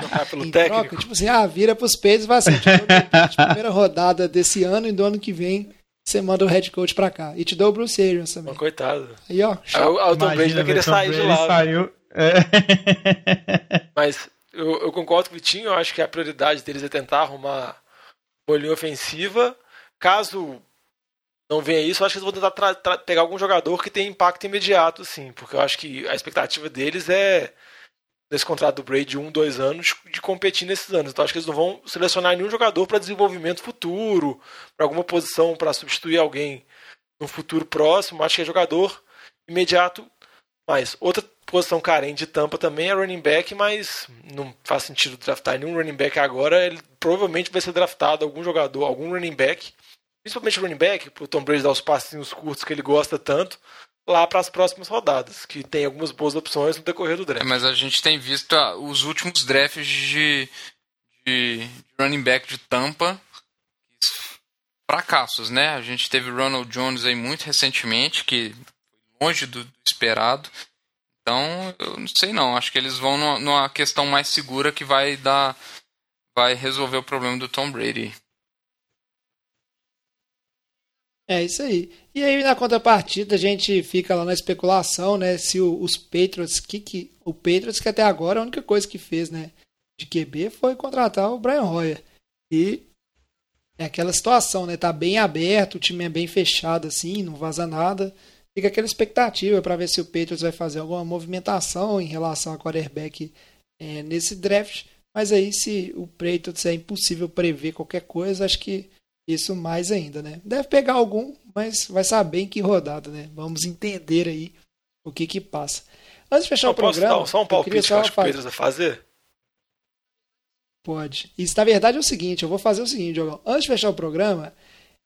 Trocar pelo em técnico. troca, tipo assim, ah, vira pros peitos e vai assim, te dou o Bill Belichick, primeira rodada desse ano e do ano que vem você manda o head coach pra cá. E te dou o Bruce Arians também. Mas coitado. Aí, ó, Aí o, aí o Tom Brady vai querer Tom sair de lá. Saiu. É. Mas eu, eu concordo com o Vitinho, eu acho que a prioridade deles é tentar arrumar uma linha ofensiva. Caso não venha isso, eu acho que eles vão tentar pegar algum jogador que tenha impacto imediato, sim. Porque eu acho que a expectativa deles é, nesse contrato do Brady de um, dois anos, de competir nesses anos. Então acho que eles não vão selecionar nenhum jogador para desenvolvimento futuro, para alguma posição para substituir alguém no futuro próximo. Acho que é jogador imediato. Mas outra posição carente de Tampa também é running back, mas não faz sentido draftar nenhum running back agora. Ele provavelmente vai ser draftado algum jogador, algum running back, principalmente running back, para o Tom Brady dar os passinhos curtos que ele gosta tanto, lá para as próximas rodadas, que tem algumas boas opções no decorrer do É, draft. mas a gente tem visto ah, os últimos drafts de, de, de running back de Tampa fracassos, né? A gente teve Ronald Jones aí muito recentemente, que longe do, do esperado. Então, eu não sei não. Acho que eles vão numa, numa questão mais segura que vai dar. Vai resolver o problema do Tom Brady. É isso aí. E aí, na contrapartida, a gente fica lá na especulação, né? Se o- os Patriots, que, que, o Patriots, que até agora a única coisa que fez, né? De QB foi contratar o Brian Hoyer. E é aquela situação, né? Tá bem aberto, o time é bem fechado, assim, não vaza nada. Fica aquela expectativa para ver se o Patriots vai fazer alguma movimentação em relação a quarterback é, nesse draft. Mas aí, se o Patriots é impossível prever qualquer coisa, acho que isso mais ainda, né? Deve pegar algum, mas vai saber em que rodada, né? Vamos entender aí o que que passa. Antes de fechar Só o posso programa, dar só um eu palpite que só eu acho que o Pedro vai fazer? Pode. Isso, na verdade, é o seguinte, eu vou fazer o seguinte, Diogão. Antes de fechar o programa,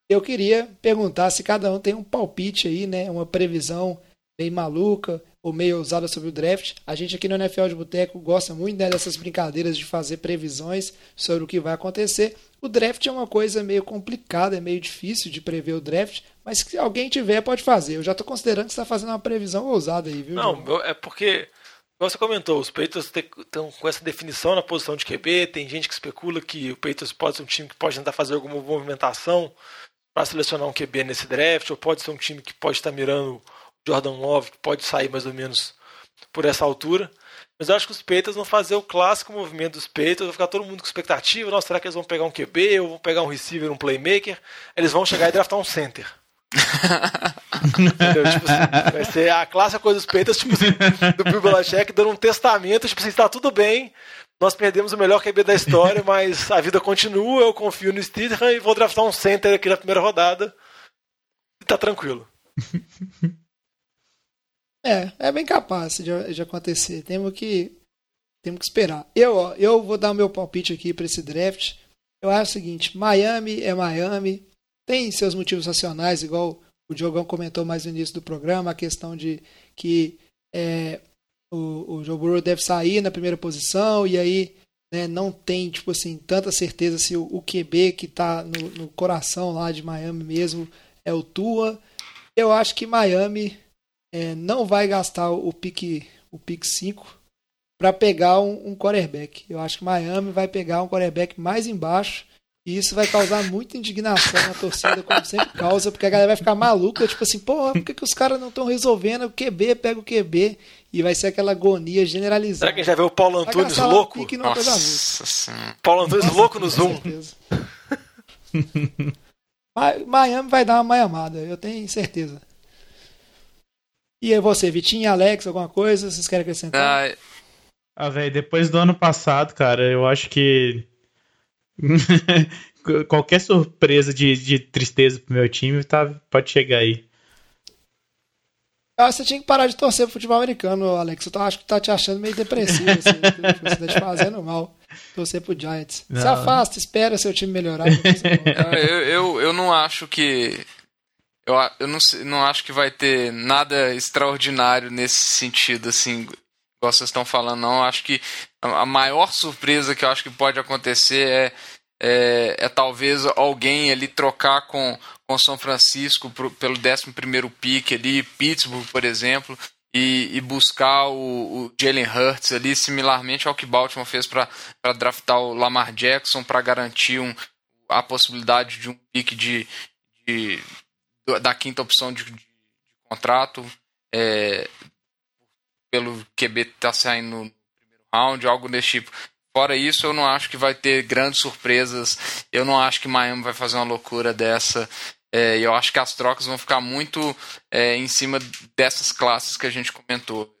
eu queria perguntar se cada um tem um palpite aí, né? Uma previsão bem maluca ou meio ousada sobre o draft. A gente aqui no NFL de Boteco gosta muito né, dessas brincadeiras de fazer previsões sobre o que vai acontecer. O draft é uma coisa meio complicada, é meio difícil de prever o draft, mas se alguém tiver, pode fazer. Eu já estou considerando que você está fazendo uma previsão ousada aí, viu? Não, eu- é porque, você comentou, os Patriots estão com essa definição na posição de QB. Tem gente que especula que o Patriots pode ser um time que pode tentar fazer alguma movimentação para selecionar um QB nesse draft, ou pode ser um time que pode estar mirando Jordan Love, que pode sair mais ou menos por essa altura. Mas eu acho que os Patriots vão fazer o clássico movimento dos Patriots, vai ficar todo mundo com expectativa. Nossa, será que eles vão pegar um QB ou vão pegar um receiver, um playmaker? Eles vão chegar e draftar um center. Tipo assim, vai ser a clássica coisa dos peitas, tipo assim, do Bill Belichick dando um testamento, tipo assim, tá tudo bem, nós perdemos o melhor QB da história, mas a vida continua, eu confio no Stidham e vou draftar um center aqui na primeira rodada. E tá tranquilo. É, é bem capaz de, de acontecer. Temos que, temos que esperar. Eu, ó, eu vou dar o meu palpite aqui para esse draft. Eu acho o seguinte: Miami é Miami, tem seus motivos racionais, igual o Diogão comentou mais no início do programa, a questão de que é, o, o Joe Burrow deve sair na primeira posição e aí né, não tem tipo assim tanta certeza se o, o QB que está no, no, coração lá de Miami mesmo é o Tua. Eu acho que Miami é, não vai gastar o pique o pique 5 para pegar um, um quarterback. Eu acho que Miami vai pegar um quarterback mais embaixo e isso vai causar muita indignação na torcida, como sempre causa, porque a galera vai ficar maluca, tipo assim, porra, por que, que os caras não estão resolvendo? O QB pega o QB e vai ser aquela agonia generalizada. Será que a gente já viu o Paulo Antunes louco? Nossa Paulo Antunes Nossa, louco no Zoom. Miami vai dar uma maiamada, eu tenho certeza. E aí você, Vitinho, Alex, alguma coisa? Vocês querem acrescentar? Ah, ah velho, depois do ano passado, cara, eu acho que Qualquer surpresa de, de tristeza pro meu time tá, pode chegar aí. Ah, você tinha que parar de torcer pro futebol americano, Alex. Eu acho que tá te achando meio depressivo, assim, você tá te fazendo mal. Torcer pro Giants. Não. Se afasta, espera seu time melhorar. eu, eu, eu não acho que. Eu, eu não, não acho que vai ter nada extraordinário nesse sentido, assim, igual vocês estão falando, não. Acho que a maior surpresa que eu acho que pode acontecer é, é, é talvez alguém ali trocar com, com São Francisco pro, pelo 11 pick ali, Pittsburgh, por exemplo, e, e buscar o, o Jalen Hurts ali, similarmente ao que Baltimore fez para draftar o Lamar Jackson, para garantir um, a possibilidade de um pick de, de da quinta opção de, de, contrato. É, pelo QB tá saindo no primeiro round, algo desse tipo. Fora isso, eu não acho que vai ter grandes surpresas. Eu não acho que Miami vai fazer uma loucura dessa. É, eu acho que as trocas vão ficar muito é, em cima dessas classes que a gente comentou.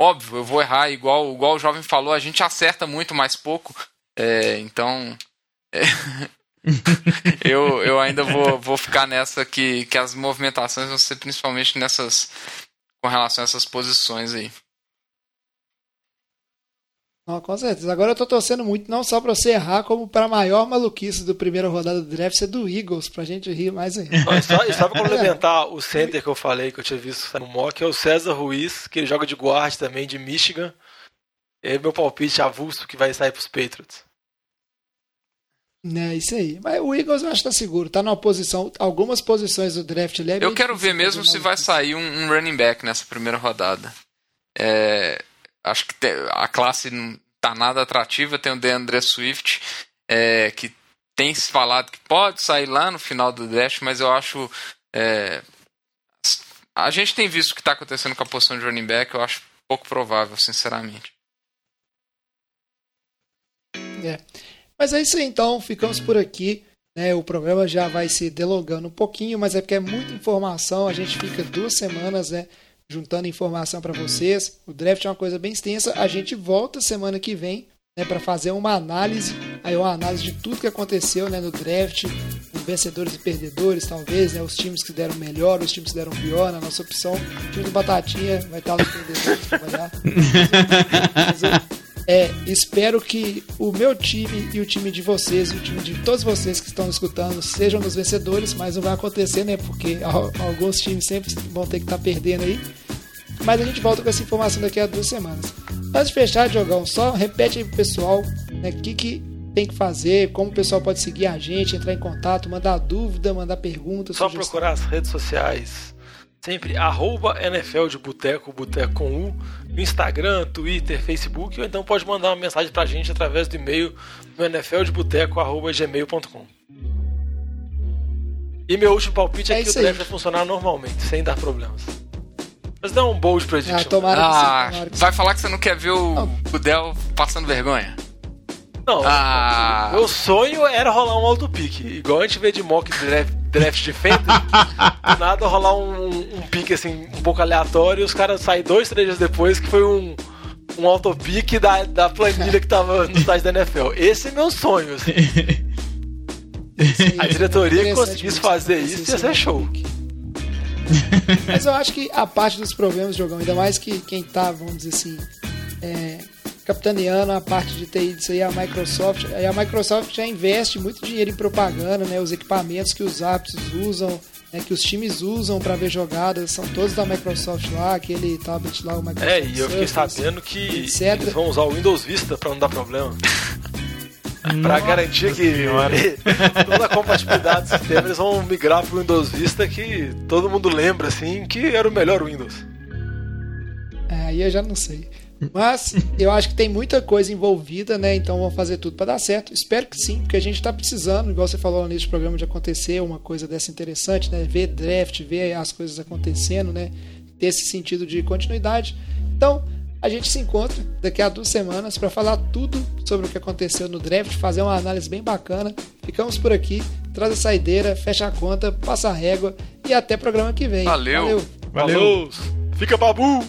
Óbvio, eu vou errar, igual, igual o jovem falou, a gente acerta muito mais pouco. É, então. Eu, eu ainda vou, vou ficar nessa que, que as movimentações vão ser principalmente nessas. com relação a essas posições aí. Não, com certeza. Agora eu tô torcendo muito, não só pra você errar, como pra maior maluquice do primeira rodada do draft ser do Eagles, pra gente rir mais ainda. E só, só pra complementar o center que eu falei, que eu tinha visto no mock, é o César Ruiz, que ele joga de guarda também, de Michigan. É meu palpite avulso que vai sair pros Patriots. É isso aí. Mas o Eagles eu acho que tá seguro. Tá numa posição. Algumas posições do draft ali. É eu quero ver mesmo se vai sair um, um, running back nessa primeira rodada. É, acho que a classe não tá nada atrativa. Tem o DeAndre Swift, é, que tem se falado que pode sair lá no final do draft, mas eu acho. É, a gente tem visto o que está acontecendo com a posição de running back, eu acho pouco provável, sinceramente. É. Mas é isso aí, então. Ficamos por aqui. Né? O programa já vai se delongando um pouquinho, mas é porque é muita informação. A gente fica duas semanas, né? juntando informação para vocês. O draft é uma coisa bem extensa. A gente volta semana que vem né, para fazer uma análise, aí uma análise de tudo que aconteceu né, no draft, com vencedores e perdedores, talvez, né, os times que deram melhor, os times que deram pior, na nossa opção. O time do Batatinha vai estar lá perdedores trabalhar. É, espero que o meu time e o time de vocês e o time de todos vocês que estão escutando sejam os vencedores, mas não vai acontecer, né? Porque alguns times sempre vão ter que estar tá perdendo aí. Mas a gente volta com essa informação daqui a duas semanas. Antes de fechar, Diogão, só repete aí pro pessoal né, o que, que tem que fazer, como o pessoal pode seguir a gente, entrar em contato, mandar dúvida, mandar perguntas. Só sugestão. procurar as redes sociais. Sempre arroba NFL de Boteco, Boteco com U, no Instagram, Twitter, Facebook, ou então pode mandar uma mensagem pra gente através do e-mail no nfldeboteco.gmail.com. E meu último palpite é, é que o draft vai funcionar normalmente, sem dar problemas. Mas dá um bold prediction. Ah, tomara que ah, sim, que vai falar que você não quer ver o Budel passando vergonha? Não, ah. meu sonho era rolar um alto pique, igual a gente vê de mock draft, draft de Fender, do nada rolar um, um pique assim, um pouco aleatório e os caras saem dois, três dias depois que foi um, um autopique da, da planilha que tava no site da NFL. Esse é meu sonho, assim. A diretoria que conseguisse fazer isso ia ser show. Mas eu acho que a parte dos problemas, Jogão, ainda mais que quem tá, vamos dizer assim, é, capitaneando a parte de TI disso aí, a Microsoft. A Microsoft já investe muito dinheiro em propaganda, né? Os equipamentos que os árbitros usam, né, que os times usam para ver jogadas, são todos da Microsoft lá, aquele tablet lá, o Microsoft É, e eu fiquei Surface, sabendo que etc. eles vão usar o Windows Vista pra não dar problema. pra garantir que toda a compatibilidade do sistema eles vão migrar pro Windows Vista que todo mundo lembra assim que era o melhor Windows. É, aí eu já não sei. Mas eu acho que tem muita coisa envolvida, né? Então vamos fazer tudo para dar certo. Espero que sim, porque a gente está precisando, igual você falou nesse programa, de acontecer uma coisa dessa interessante, né? Ver draft, ver as coisas acontecendo, né? Ter esse sentido de continuidade. Então, a gente se encontra daqui a duas semanas para falar tudo sobre o que aconteceu no draft, fazer uma análise bem bacana. Ficamos por aqui, traz a saideira, fecha a conta, passa a régua e até programa que vem. Valeu. Valeu. Falou! Fica babu!